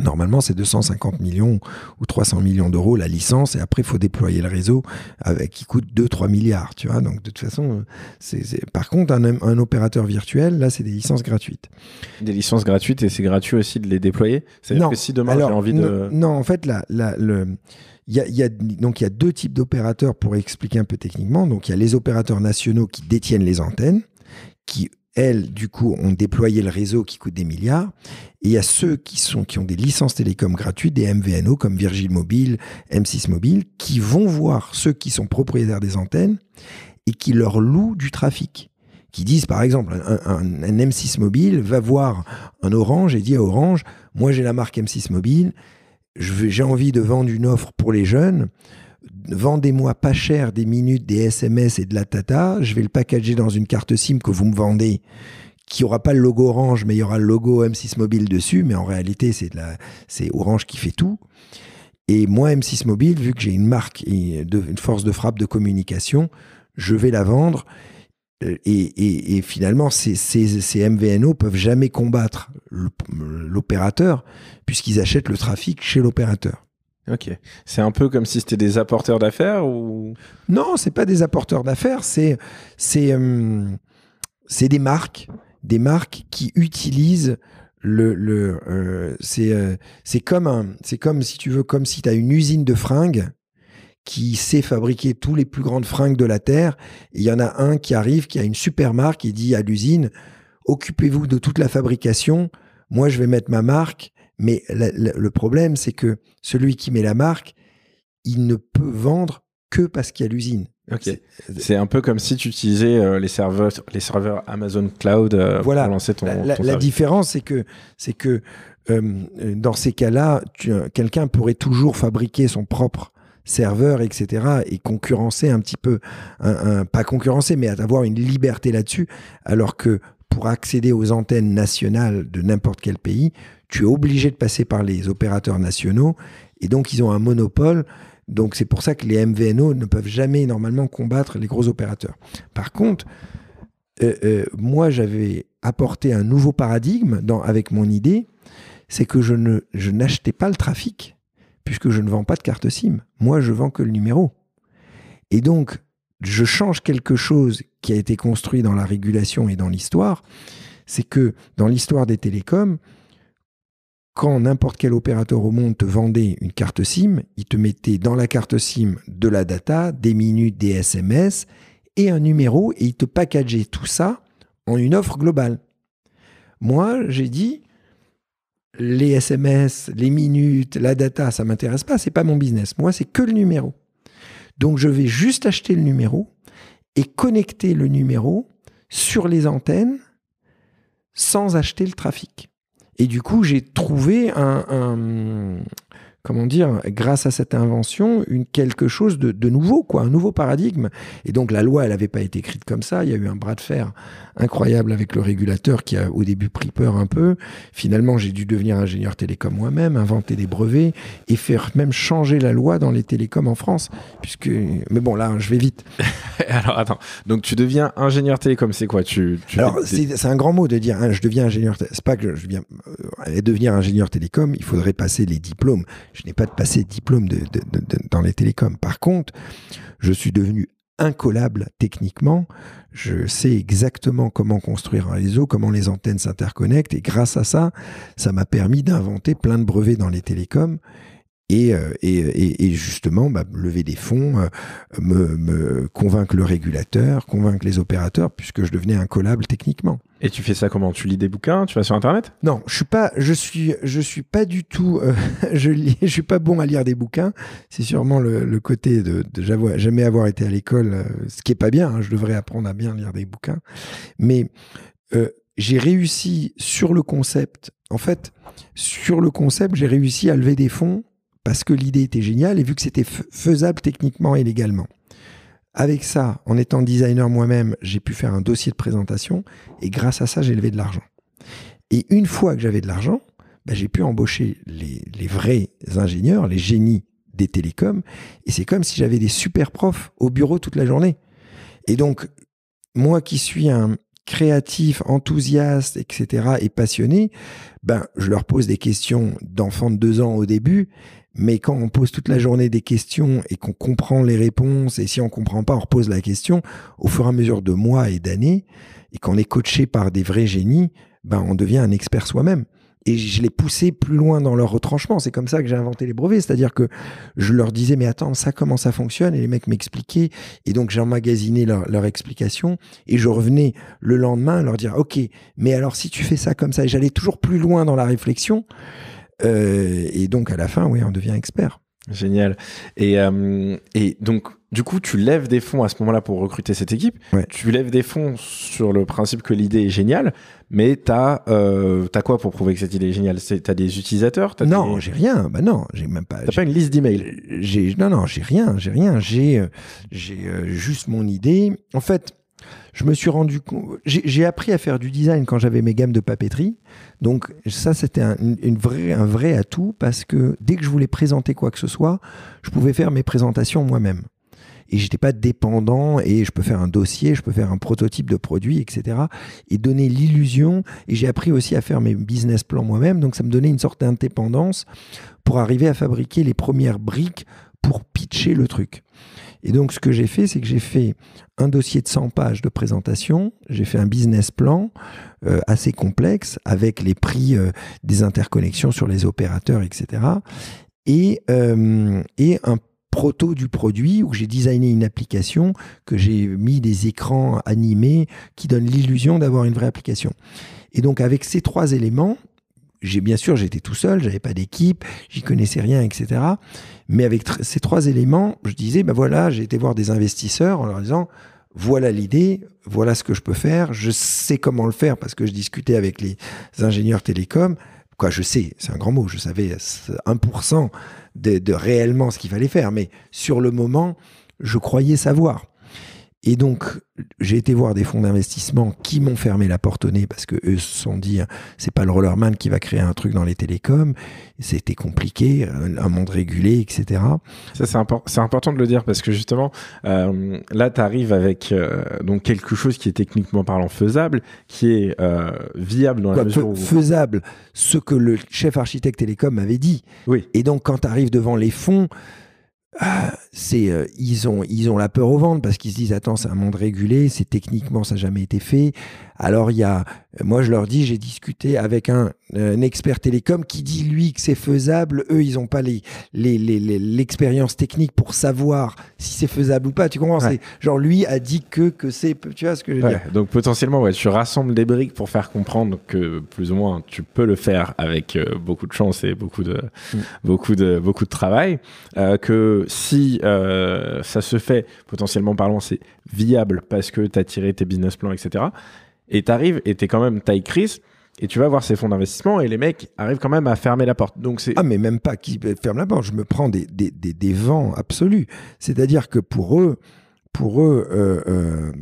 Normalement, c'est 250 millions ou 300 millions d'euros la licence, et après, il faut déployer le réseau avec, qui coûte 2-3 milliards. Tu vois Donc, de toute façon, c'est, par contre, un, un, opérateur virtuel, là, c'est des licences gratuites. Des licences gratuites, et c'est gratuit aussi de les déployer? C'est-à-dire que si demain, j'ai envie de. Non, en fait, là, là le. Il y, a, il y a, donc il y a deux types d'opérateurs pour expliquer un peu techniquement. Donc il y a les opérateurs nationaux qui détiennent les antennes, qui elles, du coup, ont déployé le réseau qui coûte des milliards. Et il y a ceux qui, sont, qui ont des licences télécom gratuites, des MVNO comme Virgin Mobile, M6 Mobile, qui vont voir ceux qui sont propriétaires des antennes et qui leur louent du trafic. Qui disent, par exemple, un M6 Mobile va voir un Orange et dit à Orange, moi j'ai la marque M6 Mobile, j'ai envie de vendre une offre pour les jeunes vendez-moi pas cher des minutes, des SMS et de la tata, je vais le packager dans une carte SIM que vous me vendez qui aura pas le logo Orange, mais il y aura le logo M6 Mobile dessus, mais en réalité, c'est Orange qui fait tout. Et moi, M6 Mobile, vu que j'ai une marque une force de frappe de communication, je vais la vendre. Et, et, et finalement, ces, ces, ces, MVNO peuvent jamais combattre l'opérateur puisqu'ils achètent le trafic chez l'opérateur. Ok. C'est un peu comme si c'était des apporteurs d'affaires ou? Non, c'est pas des apporteurs d'affaires. C'est euh, des marques, des marques qui utilisent le le euh, c'est euh, c'est comme un c'est comme si tu veux comme si tu as une usine de fringues qui sait fabriquer tous les plus grandes fringues de la terre. Il y en a un qui arrive, qui a une super marque, et dit à l'usine occupez-vous de toute la fabrication. Moi, je vais mettre ma marque mais le problème, c'est que celui qui met la marque, il ne peut vendre que parce qu'il y a l'usine. Ok. C'est un peu comme si tu utilisais euh, les serveurs, les serveurs Amazon Cloud euh, Voilà. pour lancer ton. La, la- ton la service. différence, c'est que, c'est que euh, dans ces cas-là, quelqu'un pourrait toujours fabriquer son propre serveur, etc., et concurrencer un petit peu, un- un- pas concurrencer, mais avoir une liberté là-dessus, alors que pour accéder aux antennes nationales de n'importe quel pays, tu es obligé de passer par les opérateurs nationaux, et donc ils ont un monopole. Donc c'est pour ça que les MVNO ne peuvent jamais normalement combattre les gros opérateurs. Par contre, euh, euh, moi j'avais apporté un nouveau paradigme dans, avec mon idée, c'est que je ne je n'achetais pas le trafic puisque je ne vends pas de carte SIM. Moi je vends que le numéro. Et donc je change quelque chose qui a été construit dans la régulation et dans l'histoire, c'est que dans l'histoire des télécoms, quand n'importe quel opérateur au monde te vendait une carte SIM, il te mettait dans la carte SIM de la data, des minutes, des SMS et un numéro et il te packageait tout ça en une offre globale. Moi, j'ai dit les SMS, les minutes, la data, ça m'intéresse pas, c'est pas mon business. Moi, c'est que le numéro. Donc je vais juste acheter le numéro et connecter le numéro sur les antennes sans acheter le trafic. Et du coup, j'ai trouvé un, comment dire, grâce à cette invention, une, quelque chose de, de nouveau, quoi, un nouveau paradigme. Et donc la loi, elle n'avait pas été écrite comme ça. Il y a eu un bras de fer incroyable avec le régulateur qui a au début pris peur un peu. Finalement, j'ai dû devenir ingénieur télécom moi-même, inventer des brevets et faire même changer la loi dans les télécoms en France. Puisque, mais bon, là, je vais vite. (laughs) Alors attends, donc tu deviens ingénieur télécom, c'est quoi? Tu, tu Alors, c'est un grand mot de dire, hein, je deviens ingénieur. C'est pas que je viens euh, devenir ingénieur télécom. Il faudrait passer les diplômes. Je n'ai pas de passé de diplôme dans les télécoms. Par contre, je suis devenu incollable techniquement. Je sais exactement comment construire un réseau, comment les antennes s'interconnectent. Et grâce à ça, ça m'a permis d'inventer plein de brevets dans les télécoms. Et, euh, et, et- et justement, bah, lever des fonds, euh, me, me convaincre le régulateur, convaincre les opérateurs, puisque je devenais incollable techniquement. Et tu fais ça comment? Tu lis des bouquins? Tu vas sur internet? Non, je suis pas, je suis, je suis pas du tout, euh, (laughs) je lis, je suis pas bon à lire des bouquins. C'est sûrement le, le côté de, de jamais avoir été à l'école, ce qui est pas bien. hein, je devrais apprendre à bien lire des bouquins. Mais euh, j'ai réussi sur le concept. En fait, sur le concept, j'ai réussi à lever des fonds parce que l'idée était géniale et vu que c'était faisable techniquement et légalement. Avec ça, en étant designer moi-même, j'ai pu faire un dossier de présentation et grâce à ça, j'ai levé de l'argent. Et une fois que j'avais de l'argent, bah, j'ai pu embaucher les, les vrais ingénieurs, les génies des télécoms. Et c'est comme si j'avais des super profs au bureau toute la journée. Et donc, moi qui suis un créatif, enthousiaste, etc., et passionné, ben, je leur pose des questions d'enfants de deux ans au début. Mais quand on pose toute la journée des questions et qu'on comprend les réponses, et si on comprend pas, on repose la question, au fur et à mesure de mois et d'années, et qu'on est coaché par des vrais génies, ben, on devient un expert soi-même. Et je les poussais plus loin dans leur retranchement. C'est comme ça que j'ai inventé les brevets. C'est-à-dire que je leur disais, mais attends, ça, comment ça fonctionne? Et les mecs m'expliquaient. Et donc, j'emmagasinais leur, leur explication. Et je revenais le lendemain leur dire, OK, mais alors si tu fais ça comme ça, j'allais toujours plus loin dans la réflexion. Euh, et donc, à la fin, oui, on devient expert. Génial. Et, euh, et donc, du coup, tu lèves des fonds à ce moment-là pour recruter cette équipe. Ouais. Tu lèves des fonds sur le principe que l'idée est géniale, mais tu as, quoi pour prouver que cette idée est géniale? Tu as des utilisateurs? Non, des- j'ai rien. Bah non, j'ai même pas. T'as pas une liste d'emails? J'ai non non j'ai rien j'ai rien j'ai euh, j'ai euh, juste mon idée en fait je me suis rendu j'ai appris à faire du design quand j'avais mes gammes de papeterie donc ça c'était un, un vrai atout parce que dès que je voulais présenter quoi que ce soit je pouvais faire mes présentations moi-même et j'étais pas dépendant et je peux faire un dossier, je peux faire un prototype de produit, etc. et donner l'illusion. Et j'ai appris aussi à faire mes business plans moi-même, donc ça me donnait une sorte d'indépendance pour arriver à fabriquer les premières briques pour pitcher le truc. Et donc ce que j'ai fait, c'est que j'ai fait un dossier de 100 pages de présentation, j'ai fait un business plan euh, assez complexe avec les prix euh, des interconnexions sur les opérateurs, etc. Et, euh, et un proto du produit où j'ai designé une application, que j'ai mis des écrans animés qui donnent l'illusion d'avoir une vraie application. Et donc avec ces trois éléments, bien sûr, j'étais tout seul, j'avais pas d'équipe, j'y connaissais rien, etc. Mais avec ces trois éléments, je disais, ben voilà, j'ai été voir des investisseurs en leur disant, voilà l'idée, voilà ce que je peux faire, je sais comment le faire parce que je discutais avec les ingénieurs télécoms. Quoi, je sais, c'est un grand mot, je savais 1% de, de réellement ce qu'il fallait faire, mais sur le moment, je croyais savoir. Et donc, j'ai été voir des fonds d'investissement qui m'ont fermé la porte au nez parce que eux se sont dit, c'est pas le rollerman qui va créer un truc dans les télécoms. C'était compliqué, un monde régulé, etc. Ça, c'est, important de le dire parce que justement, euh, là, tu arrives avec euh, donc quelque chose qui est techniquement parlant faisable, qui est euh, viable dans la mesure où... Faisable, ce que le chef architecte télécom avait dit. Oui. Et donc, quand tu arrives devant les fonds, ah, c'est euh, ils ont ils ont la peur au ventre parce qu'ils se disent attends c'est un monde régulé c'est techniquement ça n'a jamais été fait alors il y a moi je leur dis j'ai discuté avec un, expert télécom qui dit lui que c'est faisable. Eux ils n'ont pas les l'expérience les, technique pour savoir si c'est faisable ou pas. Tu comprends? Genre lui a dit que que c'est tu vois ce que je veux dire? Donc potentiellement ouais tu rassembles des briques pour faire comprendre que plus ou moins tu peux le faire avec euh, beaucoup de chance et beaucoup de mm. beaucoup de beaucoup de travail. Euh, que si euh, ça se fait, potentiellement parlant, c'est viable parce que tu as tiré tes business plans, etc. Et tu arrives et tu es quand même taille crise. Et tu vas voir ces fonds d'investissement et les mecs arrivent quand même à fermer la porte. Donc c'est ah mais même pas qui ferment la porte. Je me prends des, des, des, vents absolus. C'est-à-dire que pour eux, pour eux, euh, euh,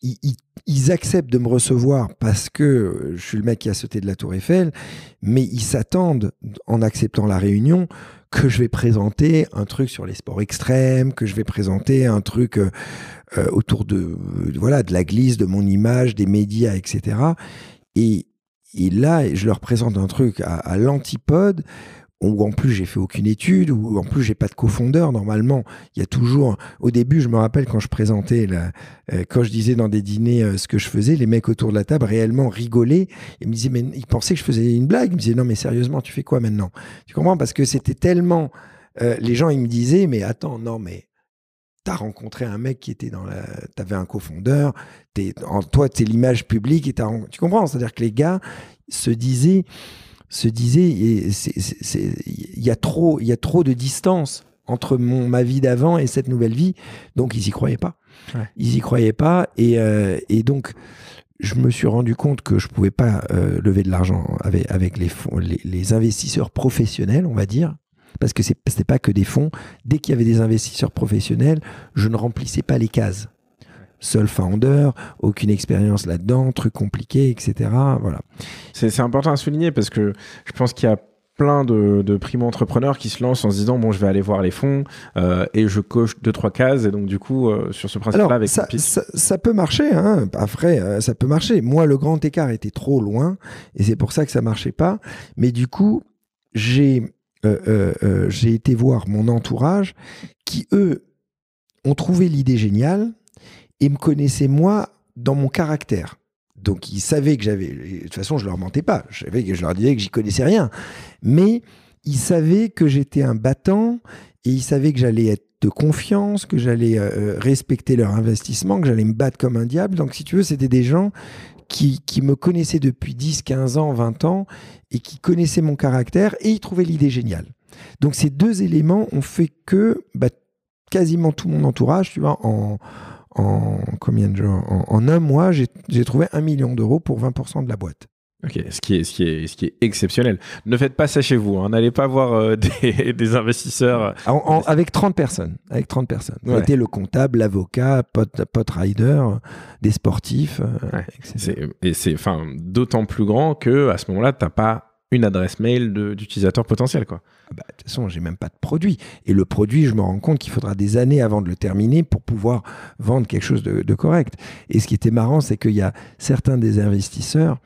ils, ils, acceptent de me recevoir parce que je suis le mec qui a sauté de la Tour Eiffel, mais ils s'attendent en acceptant la réunion que je vais présenter un truc sur les sports extrêmes, que je vais présenter un truc euh, euh, autour de voilà de la glisse, de mon image, des médias, etc. Et, et là, je leur présente un truc à l'antipode ou en plus j'ai fait aucune étude, ou en plus j'ai pas de cofondeur. Normalement, il y a toujours. Au début, je me rappelle quand je présentais, la, euh, quand je disais dans des dîners euh, ce que je faisais, les mecs autour de la table réellement rigolaient. Ils me disaient, mais ils pensaient que je faisais une blague. Ils me disaient, non, mais sérieusement, tu fais quoi maintenant? Tu comprends? Parce que c'était tellement. Euh, les gens, ils me disaient, mais attends, non, mais t'as rencontré un mec qui était dans la. T'avais un cofondeur, en, toi, t'es l'image publique, et tu comprends? C'est-à-dire que les gars se disaient se disait il y a trop il y a trop de distance entre mon ma vie d'avant et cette nouvelle vie. Donc ils y croyaient pas. Ils y croyaient pas. Et, euh, et, donc je me suis rendu compte que je pouvais pas euh, lever de l'argent avec, avec les, fonds, les, les, investisseurs professionnels on va dire. Parce que c'était pas que des fonds. Dès qu'il y avait des investisseurs professionnels je ne remplissais pas les cases seul founder, aucune expérience là-dedans, truc compliqué, etc. Voilà. C'est important à souligner parce que je pense qu'il y a plein de, de primo-entrepreneurs qui se lancent en se disant bon je vais aller voir les fonds euh, et je coche deux trois cases et donc du coup euh, sur ce principe là avec ça, ça, peut marcher hein. après euh, ça peut marcher moi le grand écart était trop loin et c'est pour ça que ça marchait pas mais du coup j'ai j'ai été voir mon entourage qui eux ont trouvé l'idée géniale et me connaissaient moi dans mon caractère. Donc ils savaient que j'avais. De toute façon, je leur mentais pas. Je savais que je leur disais que j'y connaissais rien. Mais ils savaient que j'étais un battant et ils savaient que j'allais être de confiance, que j'allais euh, euh, respecter leur investissement, que j'allais me battre comme un diable. Donc si tu veux, c'était des gens qui, qui, me connaissaient depuis 10, 15 ans, 20 ans et qui connaissaient mon caractère et ils trouvaient l'idée géniale. Donc ces deux éléments ont fait que bah, quasiment tout mon entourage, tu vois, en, en combien de en, un mois, j'ai trouvé un million d'euros pour 20% de la boîte. Ok, ce qui, est, ce, qui est, ce qui est exceptionnel. Ne faites pas ça chez vous. Hein. N'allez pas voir euh, (laughs) des, des, investisseurs. avec 30 personnes. Avec 30 personnes. Ouais. le comptable, l'avocat, pote rider, des sportifs. Euh, et c'est d'autant plus grand que à ce moment-là, tu n'as pas une adresse mail d'utilisateur potentiel. Quoi. Ah bah, de toute façon, j'ai même pas de produit. Et le produit, je me rends compte qu'il faudra des années avant de le terminer pour pouvoir vendre quelque chose de, correct. Et ce qui était marrant, c'est qu'il y a certains des investisseurs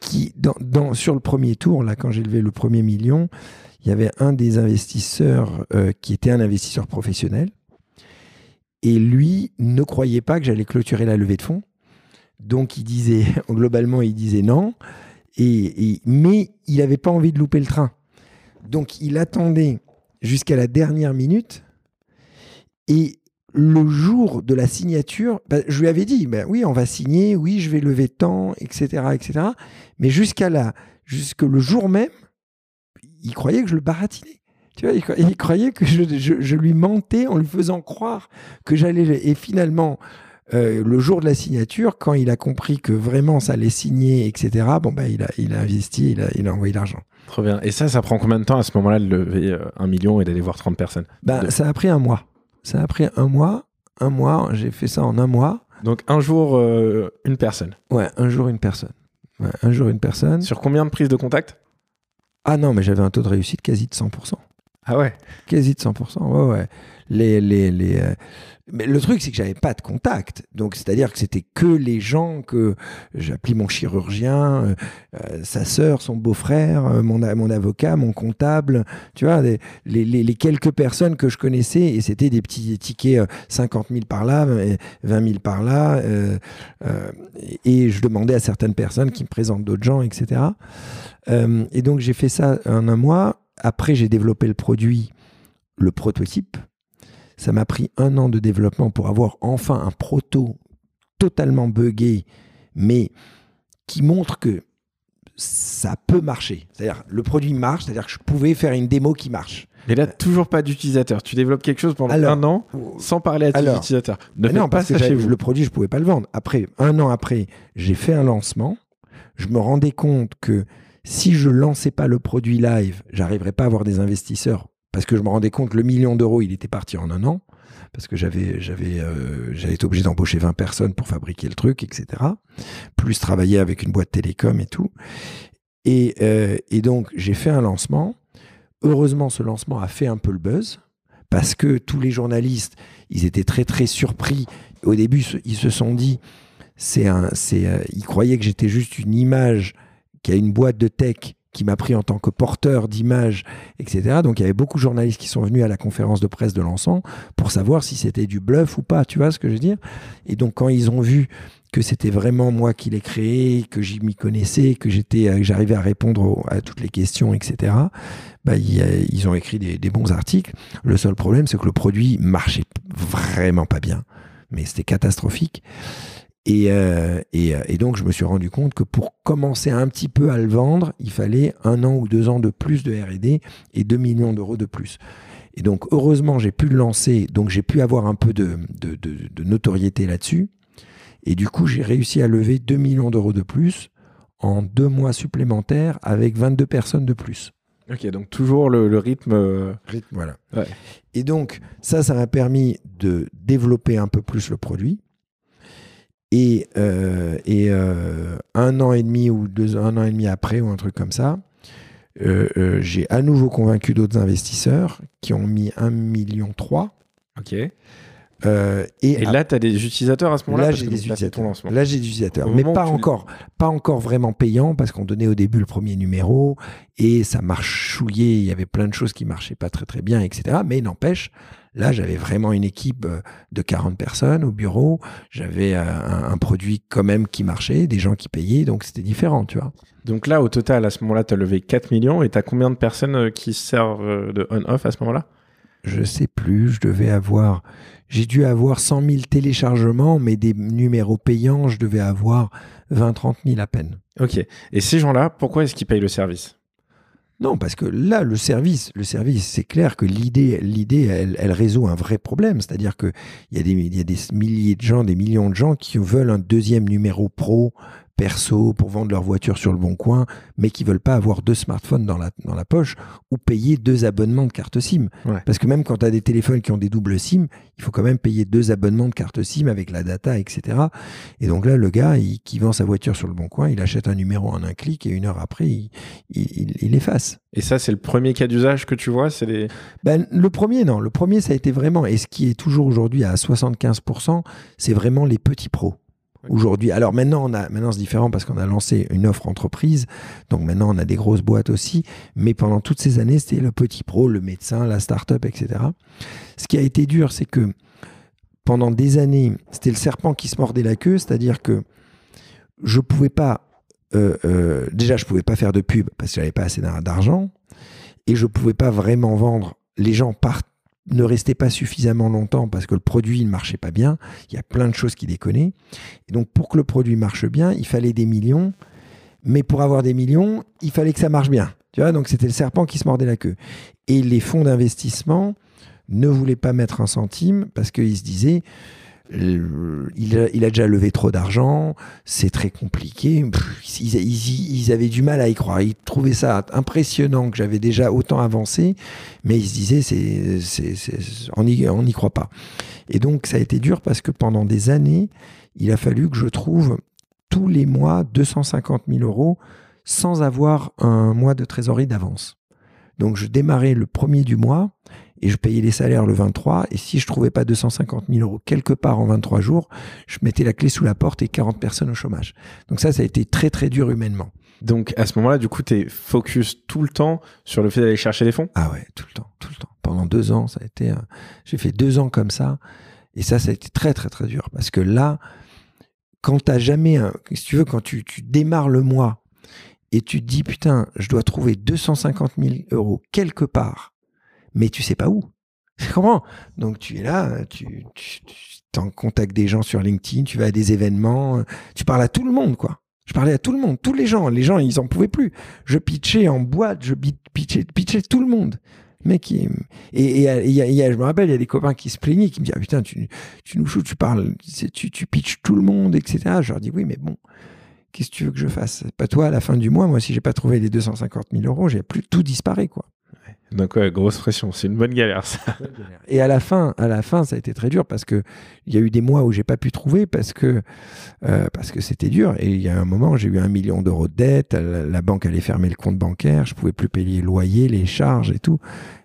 qui, dans, sur le premier tour, là, quand j'ai levé le premier million, il y avait un des investisseurs euh, qui était un investisseur professionnel. Et lui ne croyait pas que j'allais clôturer la levée de fonds. Donc il disait, (laughs) globalement, il disait non. Et, mais il n'avait pas envie de louper le train. Donc il attendait jusqu'à la dernière minute. Et le jour de la signature, bah, je lui avais dit, bah, oui, on va signer, oui, je vais lever tant, etc., etc. Mais jusqu'à là, jusque le jour même, il croyait que je le baratinais. Tu vois, il, cro- il croyait que je, lui mentais en lui faisant croire que j'allais. Et finalement, euh, le jour de la signature, quand il a compris que vraiment ça allait signer, etc., bon, bah, il, a, il a investi, il a, il a envoyé l'argent. Trop bien. Et ça, ça prend combien de temps à ce moment-là de lever euh, un million et d'aller voir 30 personnes? Ben, De- Ça a pris un mois. Ça a pris un mois. Un mois, j'ai fait ça en un mois. Donc un jour, euh, une personne. Ouais, un jour une personne. Ouais, un jour une personne. Sur combien de prises de contact? Ah non, mais j'avais un taux de réussite quasi de 100%. Ah ouais Quasi de 100%. Ouais, ouais. Les, les, les, Mais le truc, c'est que j'avais pas de contact. Donc, c'est-à-dire que c'était que les gens que j'appelais mon chirurgien, euh, euh, sa sœur, son beau-frère, euh, mon, mon avocat, mon comptable, tu vois, les, les, quelques personnes que je connaissais. Et c'était des petits tickets, euh, 50 000 par là, euh, 20 000 par là. et je demandais à certaines personnes qui me présentent d'autres gens, etc. Et donc, j'ai fait ça en un mois. Après, j'ai développé le produit, le prototype. Ça m'a pris un an de développement pour avoir enfin un proto totalement buggé, mais qui montre que ça peut marcher. C'est-à-dire, le produit marche, c'est-à-dire que je pouvais faire une démo qui marche. Et là, toujours pas d'utilisateur. Tu développes quelque chose pendant Alors, un an sans parler à tes alors, utilisateurs. Ne Mais non, pas parce ça que chez j'avais- vous. le produit, je pouvais pas le vendre. Après, un an après, j'ai fait un lancement. Je me rendais compte que si je lançais pas le produit live, j'arriverais pas à avoir des investisseurs. Parce que je me rendais compte le million d'euros, il était parti en un an. Parce que j'avais, j'avais, euh, été obligé d'embaucher 20 personnes pour fabriquer le truc, etc. Plus travailler avec une boîte télécom et tout. Et, euh, et donc, j'ai fait un lancement. Heureusement, ce lancement a fait un peu le buzz. Parce que tous les journalistes, ils étaient très, très surpris. Au début, ils se sont dit, c'est un, euh, ils croyaient que j'étais juste une image, qui a une boîte de tech qui m'a pris en tant que porteur d'image, etc. Donc il y avait beaucoup de journalistes qui sont venus à la conférence de presse de lancement pour savoir si c'était du bluff ou pas, tu vois ce que je veux dire? Et donc quand ils ont vu que c'était vraiment moi qui l'ai créé, que j'y m'y connaissais, que j'étais, euh, j'arrivais à répondre à toutes les questions, etc. Bah, ils ont écrit des, des bons articles. Le seul problème, c'est que le produit marchait vraiment pas bien, mais c'était catastrophique. Et, euh, et, euh, et donc, je me suis rendu compte que pour commencer un petit peu à le vendre, il fallait un an ou deux ans de plus de RD et 2 millions d'euros de plus. Et donc, heureusement, j'ai pu le lancer, donc j'ai pu avoir un peu de, de, de- de notoriété là-dessus. Et du coup, j'ai réussi à lever 2 millions d'euros de plus en deux mois supplémentaires avec 22 personnes de plus. Ok, donc toujours le, le rythme. euh, Rythme, voilà. Ouais. Et donc, ça, ça m'a permis de développer un peu plus le produit. Et, euh, euh, un an et demi ou un an et demi après, ou un truc comme ça, euh, j'ai à nouveau convaincu d'autres investisseurs qui ont mis 1,3 million. Ok. Et, Euh, et là, tu as des utilisateurs à ce moment-là Là, j'ai des utilisateurs. lancement. Là, j'ai des utilisateurs, Au mais pas encore, pas encore vraiment payant parce qu'on donnait au début le premier numéro et ça marchouillait. Il y avait plein de choses qui marchaient pas très très bien, etc. Mais n'empêche, là, j'avais vraiment une équipe euh, de 40 personnes au bureau. J'avais euh, un, un produit quand même qui marchait, des gens qui payaient, donc c'était différent, tu vois. Donc là, au total, à ce moment-là, tu as levé 4 millions et tu as combien de personnes qui servent de on-off à ce moment-là? Je sais plus, je devais avoir, j'ai dû avoir 100 000 téléchargements, mais des numéros payants, je devais avoir 20-30 000 à peine. Ok. Et ces gens-là, pourquoi est-ce qu'ils payent le service? Non, parce que là, le service, le service, c'est clair que l'idée, l'idée, elle, elle résout un vrai problème. C'est-à-dire que il y y a des milliers de gens, des millions de gens qui veulent un deuxième numéro pro, perso, pour vendre leur voiture sur le bon coin, mais qui veulent pas avoir deux smartphones dans la, dans la poche ou payer deux abonnements de carte SIM. Ouais. Parce que même quand tu as des téléphones qui ont des doubles SIM, il faut quand même payer deux abonnements de carte SIM avec la data, etc. Et donc là, le gars, il- qui vend sa voiture sur le bon coin, il achète un numéro en un clic et une heure après, il, il, il- efface. Et ça, c'est le premier cas d'usage que tu vois C'est les... Ben, le premier, non. Le premier, ça a été vraiment, et ce qui est toujours aujourd'hui à 75%, c'est vraiment les petits pros. Aujourd'hui. Alors maintenant, on a, maintenant c'est différent parce qu'on a lancé une offre entreprise. Donc maintenant, on a des grosses boîtes aussi. Mais pendant toutes ces années, c'était le petit pro, le médecin, la start-up, etc. Ce qui a été dur, c'est que pendant des années, c'était le serpent qui se mordait la queue. C'est-à-dire que je pouvais pas, euh, euh, déjà, je pouvais pas faire de pub parce que j'avais pas assez d'ar- d'argent. Et je pouvais pas vraiment vendre. Les gens partent ne restaient pas suffisamment longtemps parce que le produit ne marchait pas bien. Il y a plein de choses qui déconnaient. Et donc, pour que le produit marche bien, il fallait des millions. Mais pour avoir des millions, il fallait que ça marche bien. Donc c'était le serpent qui se mordait la queue. Et les fonds d'investissement ne voulaient pas mettre un centime parce qu'ils se disaient il, a, il, a, déjà levé trop d'argent, c'est très compliqué. Ils, avaient du mal à y croire. Ils trouvaient ça impressionnant que j'avais déjà autant avancé, mais ils se disaient on n'y croit pas. Et donc ça a été dur parce que pendant des années, il a fallu que je trouve tous les mois 250 000 euros sans avoir un mois de trésorerie d'avance. Donc je démarrais le premier du mois et je payais les salaires le 23. Et si je trouvais pas 250 000 euros quelque part en 23 jours, je mettais la clé sous la porte et 40 personnes au chômage. Donc ça, ça a été très très dur humainement. Donc à ce moment-là, du coup, tu es focus tout le temps sur le fait d'aller chercher des fonds? Ah ouais, tout le temps, tout le temps. Pendant deux ans, ça a été. J'ai fait deux ans comme ça. Et ça, ça a été très très très dur. Parce que là, quand t'as jamais un. Si tu veux, quand tu, tu démarres le mois et tu te dis, putain, je dois trouver 250 000 euros quelque part mais tu sais pas où. (laughs) Comment Donc tu es là, tu, tu, tu en contact des gens sur LinkedIn, tu vas à des événements, tu parles à tout le monde, quoi. Je parlais à tout le monde, tous les gens. Les gens, ils en pouvaient plus. Je pitchais en boîte, je pitchais, pitchais tout le monde. Mec, et, et, et, et, je me rappelle, il y a des copains qui se plaignaient, qui me disaient ah, putain, tu, tu nous joues, tu parles, tu, tu pitches tout le monde, etc. Je leur dis oui, mais bon, qu'est-ce que tu veux que je fasse? Pas toi à la fin du mois. Moi, si j'ai pas trouvé les 250 000 euros, j'ai plus tout disparaît, quoi. Donc ouais, grosse pression, c'est une bonne galère ça. (laughs) Et à la fin, à la fin, ça a été très dur parce que il y a eu des mois où j'ai pas pu trouver parce que euh, parce que c'était dur. Et il y a un moment, j'ai eu un million d'euros de dette, la, banque allait fermer le compte bancaire, je pouvais plus payer le loyer, les charges et tout.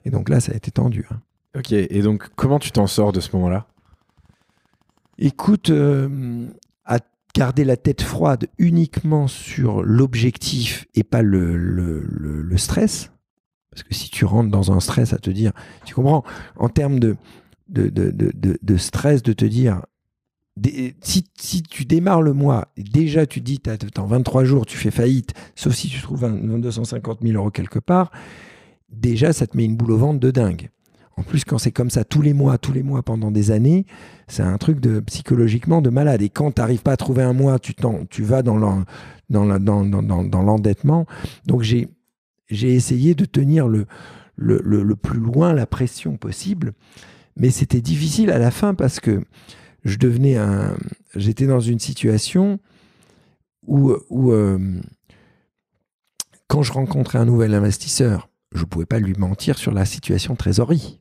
Et donc là, ça a été tendu. Hein. Ok. Et donc comment tu t'en sors de ce moment-là? Écoute, euh, à garder la tête froide uniquement sur l'objectif et pas le, le, le, le stress parce que si tu rentres dans un stress à te dire, tu comprends, en termes de, de, de, de, stress, de te dire, si, si, tu démarres le mois, déjà tu dis, en 23 jours, tu fais faillite, sauf si tu trouves un, 250 000 euros quelque part, déjà ça te met une boule au ventre de dingue. En plus, quand c'est comme ça tous les mois, tous les mois pendant des années, c'est un truc de psychologiquement de malade. Et quand tu n'arrives pas à trouver un mois, tu, tu vas dans l'endettement. Dans, dans, dans, Donc j'ai j'ai essayé de tenir le, le, le, plus loin la pression possible, mais c'était difficile à la fin parce que je devenais un. J'étais dans une situation où, où euh, quand je rencontrais un nouvel investisseur, je ne pouvais pas lui mentir sur la situation trésorerie.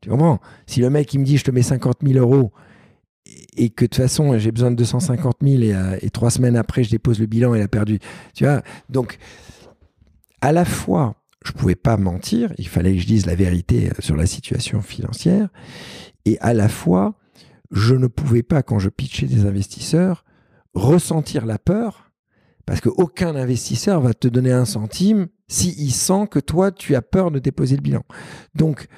Tu comprends? Si le mec il me dit je te mets 50 000 euros et que de toute façon j'ai besoin de 250 000 et, euh, et, trois semaines après je dépose le bilan et il a perdu. Tu vois? Donc à la fois, je pouvais pas mentir, il fallait que je dise la vérité euh, sur la situation financière, et à la fois, je ne pouvais pas, quand je pitchais des investisseurs, ressentir la peur, parce qu'aucun investisseur va te donner un centime s'il sent que toi, tu as peur de déposer le bilan. Donc,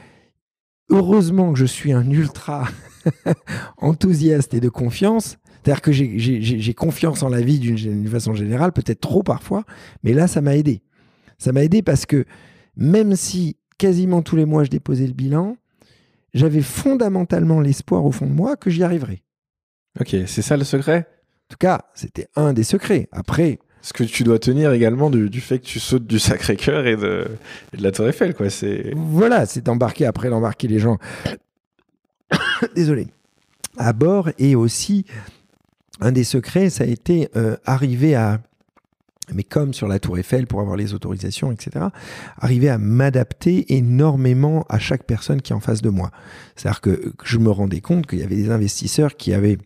heureusement que je suis un ultra (laughs) enthousiaste et de confiance, c'est-à-dire que j'ai confiance en la vie d'une façon générale, peut-être trop parfois, mais là, ça m'a aidé. Ça m'a aidé parce que même si quasiment tous les mois je déposais le bilan, j'avais fondamentalement l'espoir au fond de moi que j'y arriverais. Ok, c'est ça le secret? En tout cas, c'était un des secrets. Après. Ce que tu dois tenir également du, fait que tu sautes du Sacré-Cœur et de, la Tour Eiffel, quoi. C'est voilà, c'est d'embarquer après d'embarquer les gens. (coughs) Désolé. À bord et aussi un des secrets, ça a été euh, arriver à mais comme sur la tour Eiffel pour avoir les autorisations, etc., arriver à m'adapter énormément à chaque personne qui est en face de moi. C'est-à-dire que je me rendais compte qu'il y avait des investisseurs qui avaient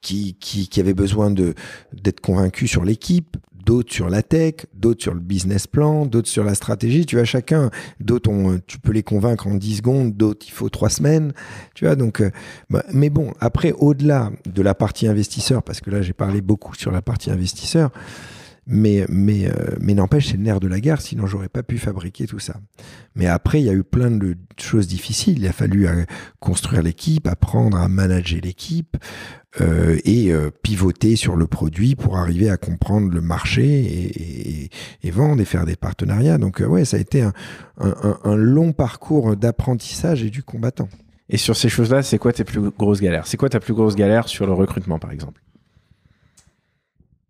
qui, qui, avaient besoin d'être convaincus sur l'équipe, d'autres sur la tech, d'autres sur le business plan, d'autres sur la stratégie. Tu vois, chacun, d'autres, tu peux les convaincre en 10 secondes, d'autres, il faut 3 semaines. Tu vois, donc, euh, bah, mais bon, après, au-delà de la partie investisseur, parce que là, j'ai parlé beaucoup sur la partie investisseur, euh, mais n'empêche, c'est le nerf de la guerre, sinon j'aurais pas pu fabriquer tout ça. Mais après, il y a eu plein de choses difficiles. Il a fallu euh, construire l'équipe, apprendre à manager l'équipe euh, et pivoter sur le produit pour arriver à comprendre le marché et, vendre et faire des partenariats. Donc ouais, ça a été un long parcours d'apprentissage et du combattant. Et sur ces choses-là, c'est quoi tes plus grosses galères? C'est quoi ta plus grosse galère sur le recrutement, par exemple?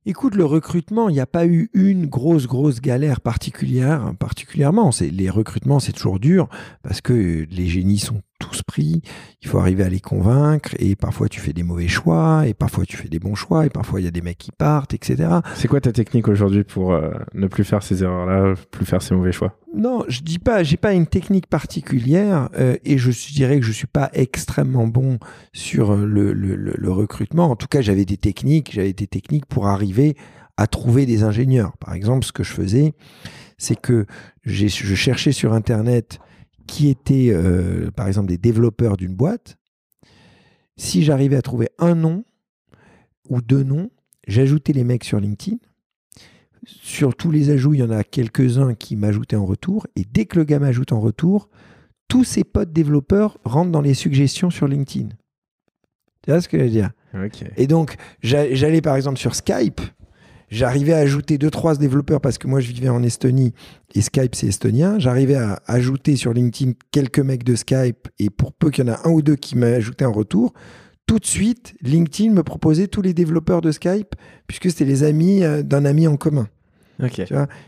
Écoute, le recrutement, il n'y a pas eu une grosse, grosse galère particulière, particulièrement. Les recrutements, c'est toujours dur parce que les génies sont tous pris. Il faut arriver à les convaincre et parfois tu fais des mauvais choix et parfois tu fais des bons choix et parfois il y a des mecs qui partent, etc. C'est quoi ta technique aujourd'hui pour euh, ne plus faire ces erreurs-là, plus faire ces mauvais choix? Non, je dis pas, j'ai pas une technique particulière euh, et je dirais que je suis pas extrêmement bon sur euh, le, le, le recrutement. En tout cas, j'avais des techniques, j'avais des techniques pour arriver à trouver des ingénieurs. Par exemple, ce que je faisais, c'est que je cherchais sur Internet qui étaient, euh, par exemple, des développeurs d'une boîte. Si j'arrivais à trouver un nom ou deux noms, j'ajoutais les mecs sur LinkedIn. Sur tous les ajouts, il y en a quelques-uns qui m'ajoutaient en retour. Et dès que le gars m'ajoute en retour, tous ses potes développeurs rentrent dans les suggestions sur LinkedIn. Tu vois ce que je veux dire? Et donc, j'allais par exemple sur Skype J'arrivais à ajouter deux, trois développeurs parce que moi, je vivais en Estonie et Skype, c'est estonien. J'arrivais à ajouter sur LinkedIn quelques mecs de Skype et pour peu qu'il y en a un ou deux qui m'ajoutaient en retour, tout de suite, LinkedIn me proposait tous les développeurs de Skype puisque c'était les amis euh, d'un ami en commun.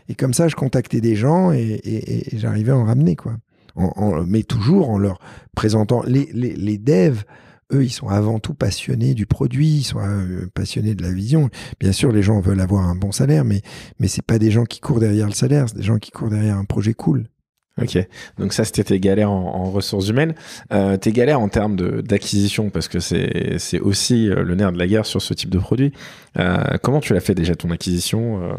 et comme ça, je contactais des gens et, j'arrivais à en ramener. Quoi. mais toujours en leur présentant les, les, les devs eux, ils sont avant tout passionnés du produit, ils sont euh, passionnés de la vision. Bien sûr, les gens veulent avoir un bon salaire, mais, mais c'est pas des gens qui courent derrière le salaire, c'est des gens qui courent derrière un projet cool. Ok, donc ça c'était tes galères en, ressources humaines. Euh, tes galères en termes d'acquisition, parce que c'est aussi euh, le nerf de la guerre sur ce type de produit. Comment tu l'as fait déjà ton acquisition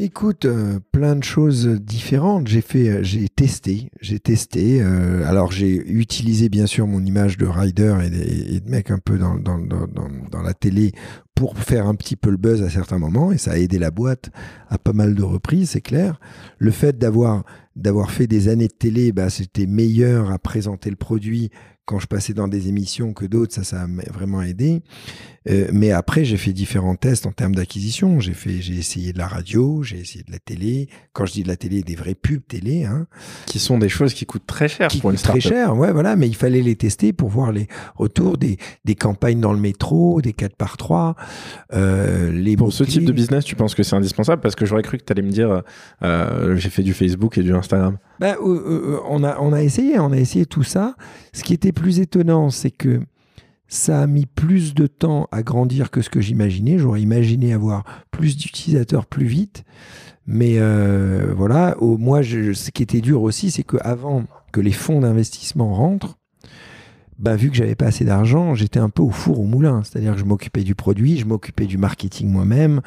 Écoute, euh, plein de choses différentes. J'ai fait, euh, j'ai testé, j'ai testé. Euh, alors j'ai utilisé bien sûr mon image de rider et de, mec un peu dans, dans, dans, la télé pour faire un petit peu le buzz à certains moments et ça a aidé la boîte à pas mal de reprises, c'est clair. Le fait d'avoir d'avoir fait des années de télé, bah, c'était meilleur à présenter le produit quand je passais dans des émissions que d'autres, ça, ça m'a vraiment aidé. Euh, mais après, j'ai fait différents tests en termes d'acquisition. J'ai fait, j'ai essayé de la radio, j'ai essayé de la télé. Quand je dis de la télé, des vraies pubs télé, hein. Qui sont des choses qui coûtent très cher pour une Très cher, ouais, voilà. Mais il fallait les tester pour voir les retours des, des campagnes dans le métro, des 4 par 3 euh, les Pour ce type de business, tu penses que c'est indispensable? Parce que j'aurais cru que tu allais me dire, euh, j'ai fait du Facebook et du Instagram. Ben, on a, on a essayé, on a essayé tout ça. Ce qui était plus étonnant, c'est que ça a mis plus de temps à grandir que ce que j'imaginais. J'aurais imaginé avoir plus d'utilisateurs plus vite. Mais euh, voilà, moi, ce qui était dur aussi, c'est qu'avant que les fonds d'investissement rentrent, bah, vu que j'avais pas assez d'argent, j'étais un peu au four au moulin. C'est-à-dire que je m'occupais du produit, je m'occupais du marketing moi-même,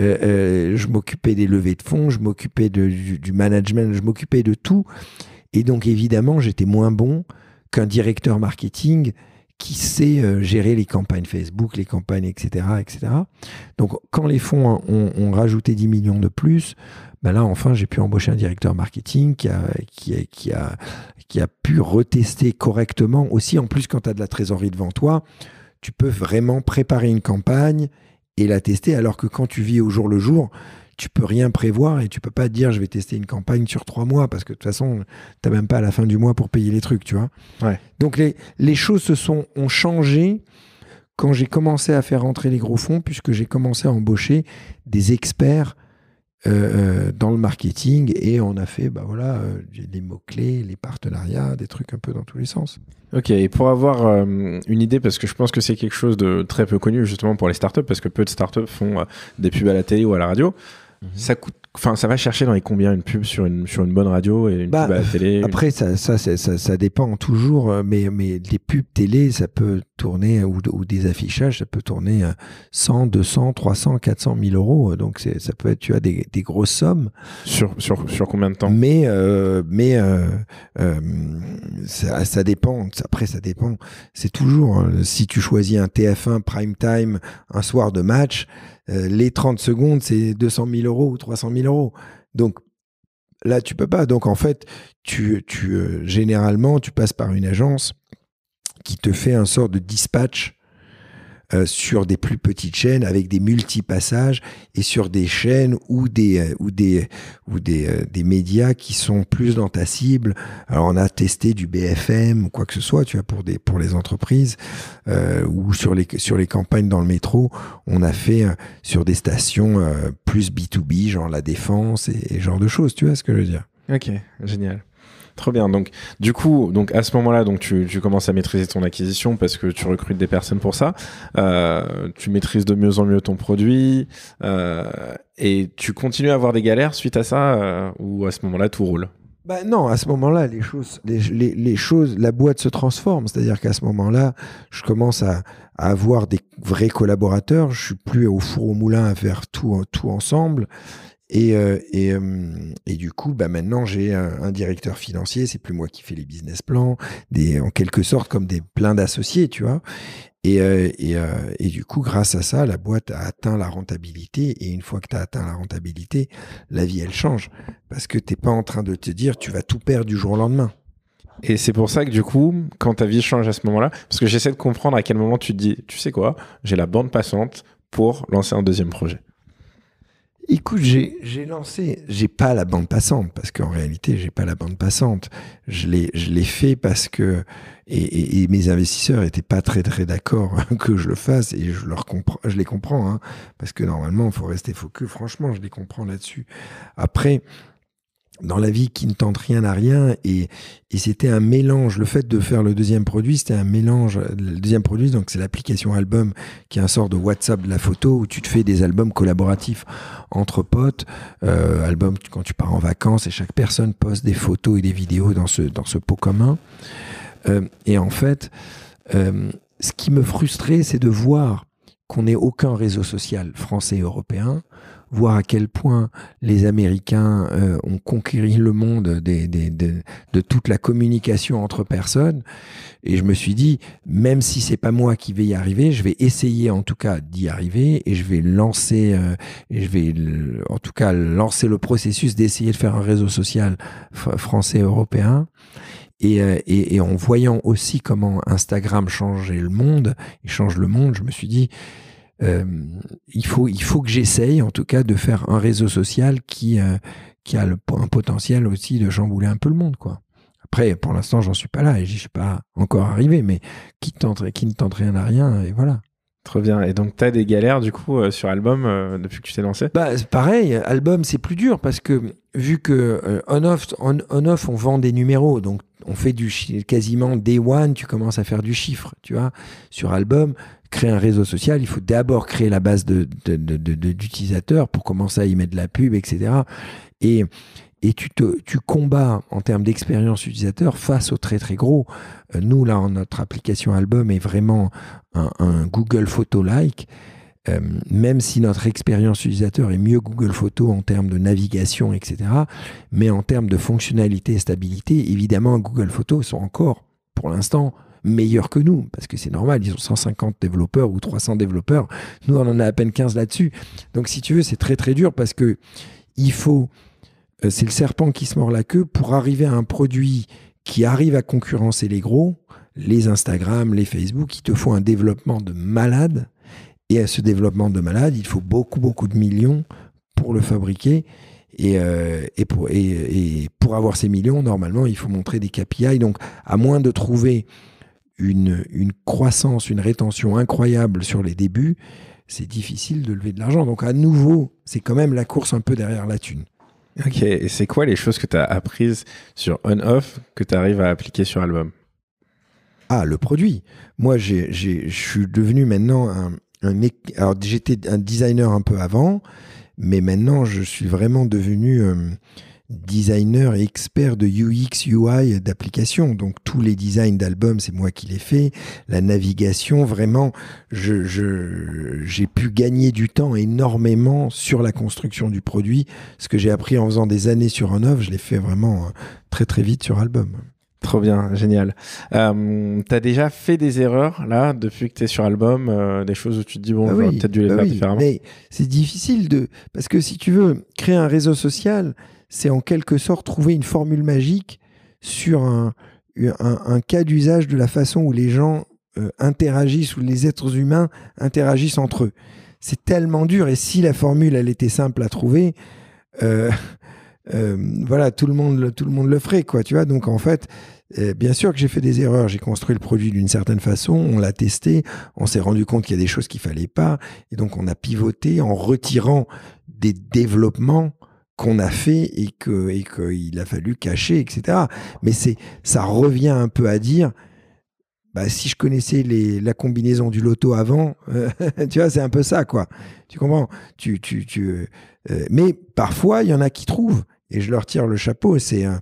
euh, euh, je m'occupais des levées de fonds, je m'occupais du, management, je m'occupais de tout. Et donc évidemment, j'étais moins bon qu'un directeur marketing qui sait euh, gérer les campagnes Facebook, les campagnes, etc. etc. Donc quand les fonds ont, rajouté 10 millions de plus, ben là enfin j'ai pu embaucher un directeur marketing qui a, qui a, qui a, qui a pu retester correctement. Aussi en plus quand tu as de la trésorerie devant toi, tu peux vraiment préparer une campagne et la tester alors que quand tu vis au jour le jour, tu peux rien prévoir et tu peux pas te dire je vais tester une campagne sur trois mois parce que de toute façon, tu n'as même pas à la fin du mois pour payer les trucs, tu vois. Donc les, les choses se sont, ont changé quand j'ai commencé à faire rentrer les gros fonds, puisque j'ai commencé à embaucher des experts euh, euh, dans le marketing et on a fait bah voilà euh, les mots clés, les partenariats, des trucs un peu dans tous les sens. Ok, et pour avoir une idée, parce que je pense que c'est quelque chose de très peu connu justement pour les startups, parce que peu de startups font des pubs à la télé ou à la radio. Mhm. Ça coûte Enfin, ça va chercher dans les combien une pub sur une, sur une bonne radio et une bah, pub à la télé Après, ça, ça, ça, ça, dépend toujours, euh, mais, mais les pubs télé, ça peut tourner, ou, ou des affichages, ça peut tourner 100, 200, 300, 400 000 euros. Donc, ça peut être, tu as des, des grosses sommes. Sur, sur, sur combien de temps? Mais, euh, mais euh, ça, ça dépend. Après, ça dépend. C'est toujours, hein, si tu choisis un TF1 prime time, un soir de match, euh, les 30 secondes, c'est 200 000 euros ou 300 000 euros. Donc là, tu peux pas. Donc en fait, tu, tu euh, généralement, tu passes par une agence qui te fait un sort de dispatch euh, sur des plus petites chaînes avec des multipassages et sur des chaînes ou des euh, ou des ou des, euh, des médias qui sont plus dans ta cible. Alors on a testé du BFM ou quoi que ce soit, tu vois, pour des pour les entreprises ou sur les sur les campagnes dans le métro, on a fait sur des stations plus B2B, genre la défense et, et genre de choses. Tu vois ce que je veux dire? Ok, génial. Trop bien. Donc, du coup, donc à ce moment-là, donc tu, commences à maîtriser ton acquisition parce que tu recrutes des personnes pour ça. Euh, tu maîtrises de mieux en mieux ton produit euh, et tu continues à avoir des galères suite à ça euh, ou à ce moment-là tout roule? Bah non, à ce moment-là, les choses, les, choses, la boîte se transforme. C'est-à-dire qu'à ce moment-là, je commence à, à, avoir des vrais collaborateurs. Je suis plus au four au moulin à faire tout, tout ensemble. Et, euh, et, euh, et, du coup, bah maintenant, j'ai un, directeur financier. C'est plus moi qui fais les business plans, en quelque sorte comme des plein d'associés, tu vois. Et, euh, et, et, du coup, grâce à ça, la boîte a atteint la rentabilité. Et une fois que tu as atteint la rentabilité, la vie, elle change. Parce que t'es pas en train de te dire, tu vas tout perdre du jour au lendemain. Et c'est pour ça que du coup, quand ta vie change à ce moment-là, parce que j'essaie de comprendre à quel moment tu te dis, tu sais quoi, j'ai la bande passante pour lancer un deuxième projet. Écoute, j'ai lancé, j'ai pas la bande passante parce qu'en réalité, j'ai pas la bande passante. Je l'ai, je l'ai fait parce que et, et, et, mes investisseurs étaient pas très très d'accord (laughs) que je le fasse et je leur comprends, je les comprends hein, parce que normalement, faut rester focus. Franchement, je les comprends là-dessus. Après, dans la vie qui ne tente rien à rien et, c'était un mélange. Le fait de faire le deuxième produit c'était un mélange le deuxième produit donc c'est l'application album qui est un sort de WhatsApp de la photo où tu te fais des albums collaboratifs entre potes. Euh, album quand tu pars en vacances et chaque personne poste des photos et des vidéos dans ce dans ce pot commun. Euh, et en fait euh, ce qui me frustrait c'est de voir qu'on n'ait aucun réseau social français et européen voir à quel point les Américains euh, ont conquéri le monde de toute la communication entre personnes. Et je me suis dit, même si c'est pas moi qui vais y arriver, je vais essayer en tout cas d'y arriver et je vais lancer, euh, je vais en tout cas lancer le processus d'essayer de faire un réseau social français européen. Et, euh, et, en voyant aussi comment Instagram changeait le monde, et change le monde, je me suis dit, euh, il, faut, il faut que j'essaye en tout cas de faire un réseau social qui, euh, qui a le, un potentiel aussi de chambouler un peu le monde. quoi. Après, pour l'instant, j'en suis pas là et je suis pas encore arrivé, mais qui, tente, qui ne tente rien à rien, et voilà. Trop bien. Et donc, tu as des galères du coup euh, sur album euh, depuis que tu t'es lancé? Bah, Pareil, album, c'est plus dur parce que vu que euh, on-off, on, on, off, on vend des numéros, donc on fait du quasiment day one, tu commences à faire du chiffre, tu vois. Sur album, créer un réseau social, il faut d'abord créer la base d'utilisateurs de, de, pour commencer à y mettre de la pub, etc. Et, et tu, te, tu combats en termes d'expérience utilisateur face aux très très gros. Euh, nous, là, notre application Album est vraiment un, Google Photo-like. Euh, même si notre expérience utilisateur est mieux Google Photo en termes de navigation, etc., mais en termes de fonctionnalité et stabilité, évidemment, Google Photo sont encore, pour l'instant, meilleurs que nous, parce que c'est normal, ils ont 150 développeurs ou 300 développeurs, nous on en a à peine 15 là-dessus. Donc si tu veux, c'est très très dur parce que il faut euh, c'est le serpent qui se mord la queue pour arriver à un produit qui arrive à concurrencer les gros, les Instagram, les Facebook, qui te font un développement de malade. Et à ce développement de malade, il faut beaucoup, beaucoup de millions pour le fabriquer. Et, euh, et, pour, et, et, pour, avoir ces millions, normalement, il faut montrer des KPI. Donc, à moins de trouver une, une croissance, une rétention incroyable sur les débuts, c'est difficile de lever de l'argent. Donc, à nouveau, c'est quand même la course un peu derrière la thune. Ok, et c'est quoi les choses que tu as apprises sur on-off que tu arrives à appliquer sur album Ah, le produit. Moi, je suis devenu maintenant un, un alors j'étais un designer un peu avant, mais maintenant je suis vraiment devenu euh, designer et expert de UX, UI d'application. Donc tous les designs d'albums, c'est moi qui les fais. La navigation, vraiment, je, j'ai pu gagner du temps énormément sur la construction du produit. Ce que j'ai appris en faisant des années sur un œuvre, je l'ai fait vraiment euh, très très vite sur album. Trop bien, génial. Euh, t'as déjà fait des erreurs là depuis que t'es sur album, euh, des choses où tu te dis bon, ah oui, peut-être dû les bah faire oui, différemment. Mais c'est difficile de parce que si tu veux créer un réseau social, c'est en quelque sorte trouver une formule magique sur un, un, cas d'usage de la façon où les gens euh, interagissent, où les êtres humains interagissent entre eux. C'est tellement dur. Et si la formule, elle était simple à trouver, euh, euh, voilà, tout le monde, tout le monde le ferait, quoi. Tu vois. Donc en fait, bien sûr que j'ai fait des erreurs. J'ai construit le produit d'une certaine façon. On l'a testé. On s'est rendu compte qu'il y a des choses qu'il fallait pas. Et donc on a pivoté en retirant des développements qu'on a fait et que et qu'il a fallu cacher, etc. Mais c'est ça revient un peu à dire bah, si je connaissais les, la combinaison du loto avant, (laughs) tu vois, c'est un peu ça, quoi. Tu comprends? Tu, tu, tu, euh, Mais parfois, il y en a qui trouvent, et je leur tire le chapeau, c'est un,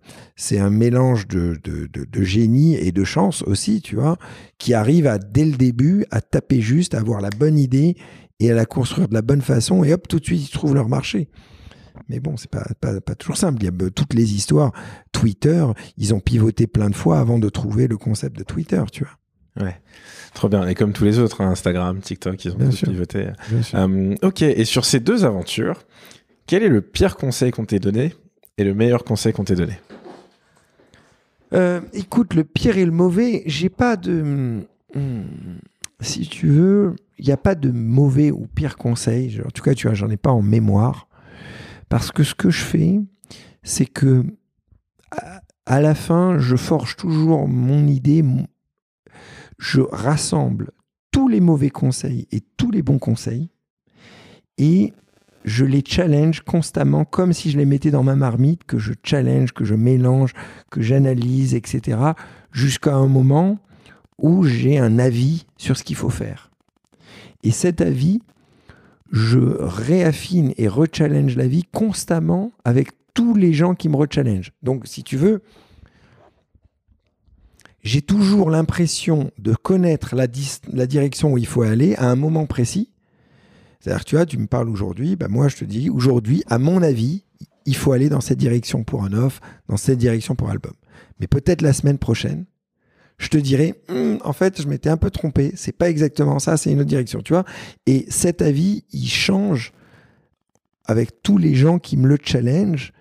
un mélange de, de, de, de, génie et de chance aussi, tu vois, qui arrive à, dès le début, à taper juste, à avoir la bonne idée et à la construire de la bonne façon, et hop, tout de suite, ils trouvent leur marché. Mais bon, c'est pas, pas, pas, toujours simple. Il y a toutes les histoires. Twitter, ils ont pivoté plein de fois avant de trouver le concept de Twitter, tu vois. Ouais, trop bien. Et comme tous les autres, hein, Instagram, TikTok, ils ont tous pivoté. Euh, ok, et sur ces deux aventures, quel est le pire conseil qu'on t'ait donné et le meilleur conseil qu'on t'ait donné? Euh, Écoute, le pire et le mauvais, j'ai pas de. Hmm, si tu veux, il n'y a pas de mauvais ou pire conseil. En tout cas, tu vois, j'en ai pas en mémoire. Parce que ce que je fais, c'est que à la fin, je forge toujours mon idée, je rassemble tous les mauvais conseils et tous les bons conseils et je les challenge constamment comme si je les mettais dans ma marmite, que je challenge, que je mélange, que j'analyse, etc. jusqu'à un moment où j'ai un avis sur ce qu'il faut faire. Et cet avis, je réaffine et rechallenge la vie constamment avec tous les gens qui me rechallenge. Donc, si tu veux, j'ai toujours l'impression de connaître la, direction où il faut aller à un moment précis. C'est-à-dire, tu vois, tu me parles aujourd'hui, bah moi je te dis, aujourd'hui, à mon avis, il faut aller dans cette direction pour un off, dans cette direction pour un album. Mais peut-être la semaine prochaine, je te dirai, hum, en fait, je m'étais un peu trompé, c'est pas exactement ça, c'est une autre direction, tu vois. Et cet avis, il change avec tous les gens qui me le challenge.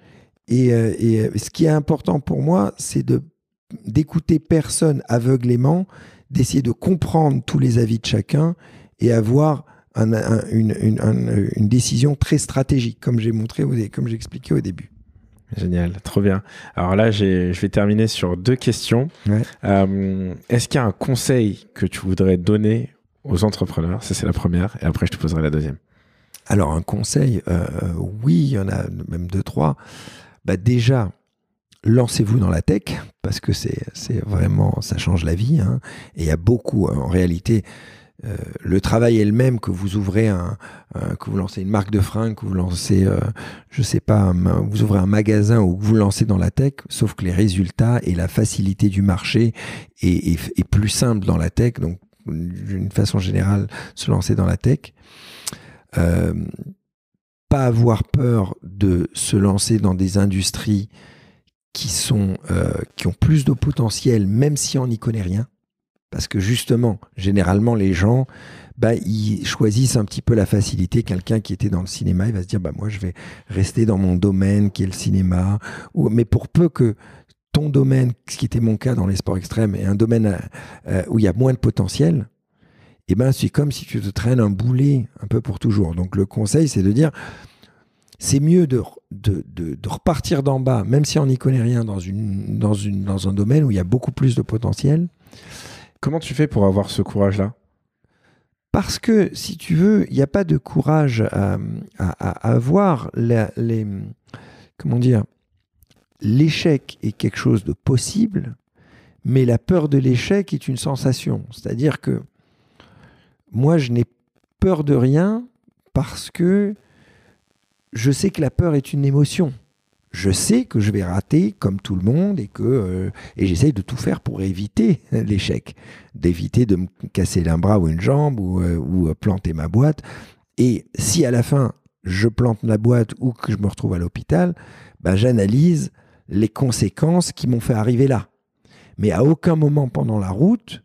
Et, euh, euh, ce qui est important pour moi, c'est de d'écouter personne aveuglément, d'essayer de comprendre tous les avis de chacun et avoir une, décision très stratégique, comme j'ai montré, comme j'ai expliqué au début. Génial, trop bien. Alors là, je vais terminer sur deux questions. Euh, est-ce qu'il y a un conseil que tu voudrais donner aux entrepreneurs? Ça, c'est la première. Et après, je te poserai la deuxième. Alors, un conseil, euh, oui, il y en a même deux, trois. Bah, déjà, lancez-vous dans la tech parce que c'est vraiment ça change la vie hein. et il y a beaucoup en réalité euh, le travail est le même que vous ouvrez un, que vous lancez une marque de fringues que vous lancez euh, je sais pas vous ouvrez un magasin ou que vous lancez dans la tech sauf que les résultats et la facilité du marché est, est, plus simple dans la tech donc d'une façon générale se lancer dans la tech euh, pas avoir peur de se lancer dans des industries qui, sont, qui ont plus de potentiel, même si on n'y connaît rien. Parce que justement, généralement, les gens, bah, ils choisissent un petit peu la facilité. Quelqu'un qui était dans le cinéma, il va se dire, bah, moi, je vais rester dans mon domaine qui est le cinéma. Mais pour peu que ton domaine, ce qui était mon cas dans les sports extrêmes, est un domaine euh, euh, où il y a moins de potentiel, eh ben, c'est comme si tu te traînes un boulet un peu pour toujours. Donc, le conseil, c'est de dire, c'est mieux de, de, de, repartir d'en bas, même si on n'y connaît rien dans, une, dans, une, dans un domaine où il y a beaucoup plus de potentiel. Comment tu fais pour avoir ce courage-là? Parce que, si tu veux, il n'y a pas de courage à, avoir. les, comment dire L'échec est quelque chose de possible, mais la peur de l'échec est une sensation. C'est-à-dire que moi, je n'ai peur de rien parce que je sais que la peur est une émotion. Je sais que je vais rater comme tout le monde et que euh, et j'essaye de tout faire pour éviter (laughs) l'échec, d'éviter de me casser un bras ou une jambe ou, euh, euh, planter ma boîte. Et si à la fin je plante ma boîte ou que je me retrouve à l'hôpital, ben j'analyse les conséquences qui m'ont fait arriver là. Mais à aucun moment pendant la route,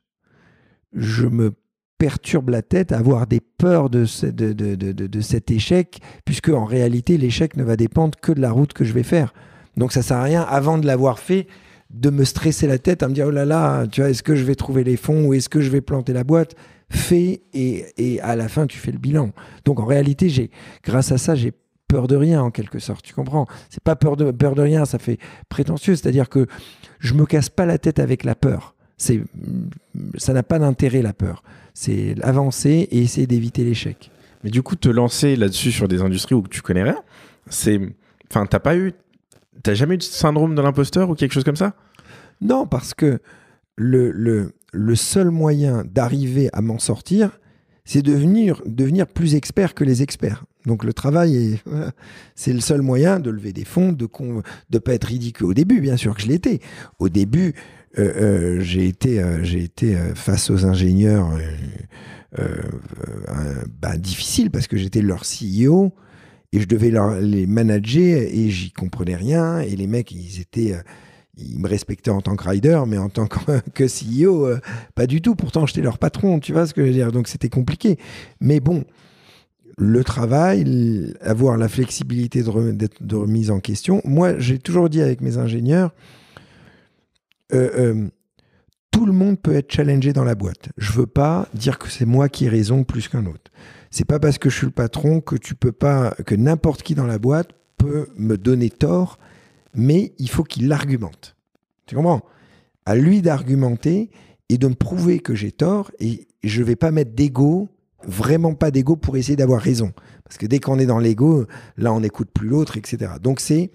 je me perturbe la tête avoir des peurs de, de, de, de, cet échec, puisque en réalité, l'échec ne va dépendre que de la route que je vais faire. Donc ça sert à rien, avant de l'avoir fait, de me stresser la tête à me dire oh là là, tu vois, est-ce que je vais trouver les fonds ou est-ce que je vais planter la boîte? Fais et, et à la fin tu fais le bilan. Donc en réalité, j'ai, grâce à ça, j'ai peur de rien en quelque sorte. Tu comprends? C'est pas peur de peur de rien, ça fait prétentieux. C'est-à-dire que je me casse pas la tête avec la peur. C'est, ça n'a pas d'intérêt la peur. C'est avancer et essayer d'éviter l'échec. Mais du coup, te lancer là-dessus sur des industries où tu connais rien, c'est, enfin, t'as pas eu, t'as jamais eu de syndrome de l'imposteur ou quelque chose comme ça? Non, parce que le, le, le seul moyen d'arriver à m'en sortir, c'est devenir, devenir plus expert que les experts. Donc le travail, est, (laughs) c'est le seul moyen de lever des fonds, de ne pas être ridicule. Au début, bien sûr que je l'étais. Au début, j'ai été, euh, j'ai été face aux ingénieurs bah, difficile parce que j'étais leur CEO et je devais les manager et j'y comprenais rien. Et les mecs, ils étaient ils me respectaient en tant que rider, mais en tant que, (laughs) CEO, pas du tout. Pourtant, j'étais leur patron, tu vois ce que je veux dire. Donc, c'était compliqué. Mais bon, le travail, avoir la flexibilité de remise en question. Moi, j'ai toujours dit avec mes ingénieurs, euh, euh, tout le monde peut être challengé dans la boîte. Je veux pas dire que c'est moi qui ai raison plus qu'un autre. C'est pas parce que je suis le patron que tu peux pas, que n'importe qui dans la boîte peut me donner tort, mais il faut qu'il l'argumente. Tu comprends? À lui d'argumenter et de me prouver que j'ai tort et je vais pas mettre d'ego vraiment pas d'ego pour essayer d'avoir raison. Parce que dès qu'on est dans l'ego, là, on n'écoute plus l'autre, etc. Donc c'est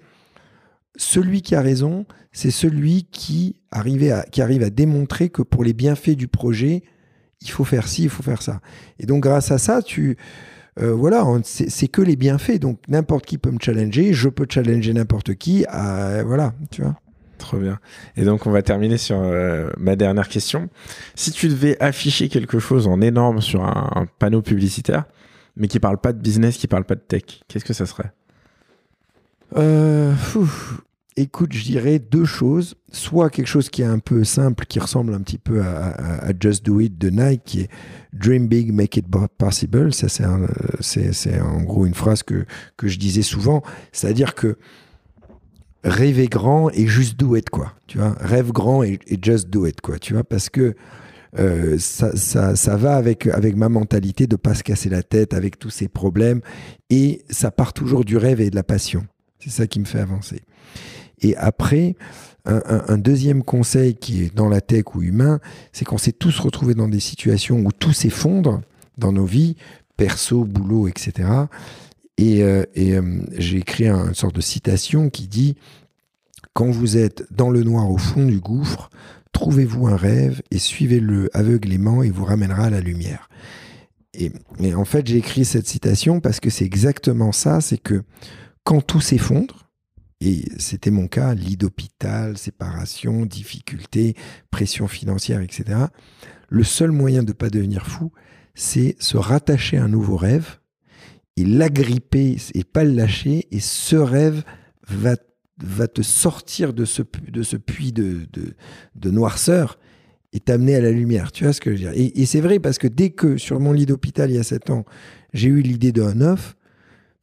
celui qui a raison, c'est celui qui, à, qui arrive à démontrer que pour les bienfaits du projet, il faut faire ci, il faut faire ça. Et donc grâce à ça, tu... Euh, voilà, c'est que les bienfaits. Donc n'importe qui peut me challenger, je peux challenger n'importe qui. voilà, tu vois. Trop bien. Et donc, on va terminer sur euh, ma dernière question. Si tu devais afficher quelque chose en énorme sur un, panneau publicitaire, mais qui parle pas de business, qui parle pas de tech, qu'est-ce que ça serait? Euh, Écoute, je dirais deux choses. Soit quelque chose qui est un peu simple, qui ressemble un petit peu à, Just Do It de Nike, qui est Dream Big, Make It Possible. Ça, c'est en gros une phrase que, que je disais souvent. C'est-à-dire que rêver grand et juste do it, quoi. Tu vois, rêve grand et, just do it, quoi. Tu vois, parce que euh, ça, ça, ça, va avec, avec ma mentalité de pas se casser la tête avec tous ces problèmes et ça part toujours du rêve et de la passion. C'est ça qui me fait avancer. Et après, un, deuxième conseil qui est dans la tech ou humain, c'est qu'on s'est tous retrouvés dans des situations où tout s'effondre dans nos vies, perso, boulot, etc. Et, euh, euh, j'ai écrit une sorte de citation qui dit Quand vous êtes dans le noir au fond du gouffre, trouvez-vous un rêve et suivez-le aveuglément et vous ramènera à la lumière. Et, et en fait, j'ai écrit cette citation parce que c'est exactement ça c'est que quand tout s'effondre, et c'était mon cas, lit d'hôpital, séparation, difficultés, pression financière, etc. Le seul moyen de ne pas devenir fou, c'est se rattacher à un nouveau rêve et l'agripper et pas le lâcher. Et ce rêve va, va te sortir de ce, de ce puits de, de, noirceur et t'amener à la lumière. Tu vois ce que je veux dire? Et, c'est vrai parce que dès que sur mon lit d'hôpital il y a 7 ans, j'ai eu l'idée d'un off,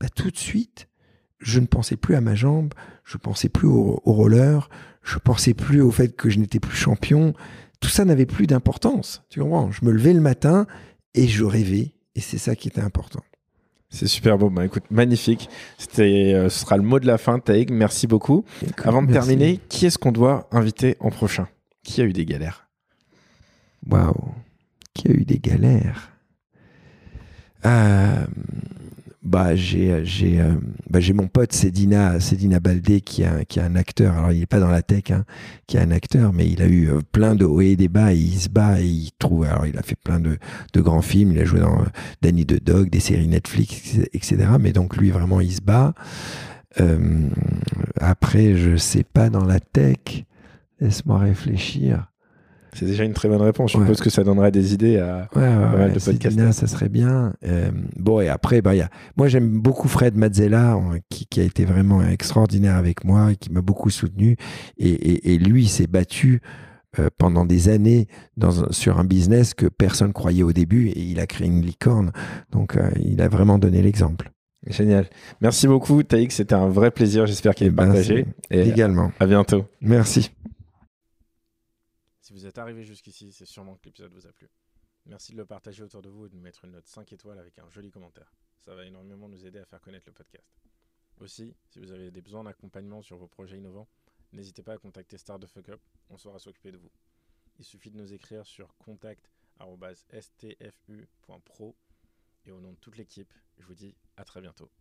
bah, tout de suite, je ne pensais plus à ma jambe, je pensais plus au, au roller, je pensais plus au fait que je n'étais plus champion. Tout ça n'avait plus d'importance. Tu comprends? Je me levais le matin et je rêvais. Et c'est ça qui était important. C'est super beau. Bah, écoute, magnifique. C'était, euh, ce sera le mot de la fin, Taïg. Merci beaucoup. Avant de terminer, qui est-ce qu'on doit inviter en prochain? Qui a eu des galères? Waouh Qui a eu des galères? Euh, bah j'ai j'ai euh, bah, mon pote Cédina Cédina Baldé qui a qui est un acteur. Alors il est pas dans la tech hein, qui est un acteur mais il a eu euh, plein de hauts et des bas. Et il se bat et il trouve alors il a fait plein de, de grands films. Il a joué dans euh, Danny the Dog des séries Netflix etc mais donc lui vraiment il se bat. Après je sais pas dans la tech. Laisse-moi réfléchir c'est déjà une très bonne réponse. Je suppose que ça donnerait des idées à pas mal de podcasts. ça serait bien. Euh, bon, et après, bah, y a... moi j'aime beaucoup Fred Mazzella, qui, qui, a été vraiment extraordinaire avec moi, qui m'a beaucoup soutenu. Et, et, et lui, s'est battu euh, pendant des années dans, sur un business que personne croyait au début, et il a créé une licorne. Donc, euh, il a vraiment donné l'exemple. Génial. Merci beaucoup, Taïk. C'était un vrai plaisir. J'espère qu'il est partagé. Et également. À bientôt. Merci. Vous êtes arrivé jusqu'ici, c'est sûrement que l'épisode vous a plu. Merci de le partager autour de vous et de nous mettre une note 5 étoiles avec un joli commentaire. Ça va énormément nous aider à faire connaître le podcast. Aussi, si vous avez des besoins d'accompagnement sur vos projets innovants, n'hésitez pas à contacter Star de Fuck Up, on saura s'occuper de vous. Il suffit de nous écrire sur contact.stfu.pro et au nom de toute l'équipe, je vous dis à très bientôt.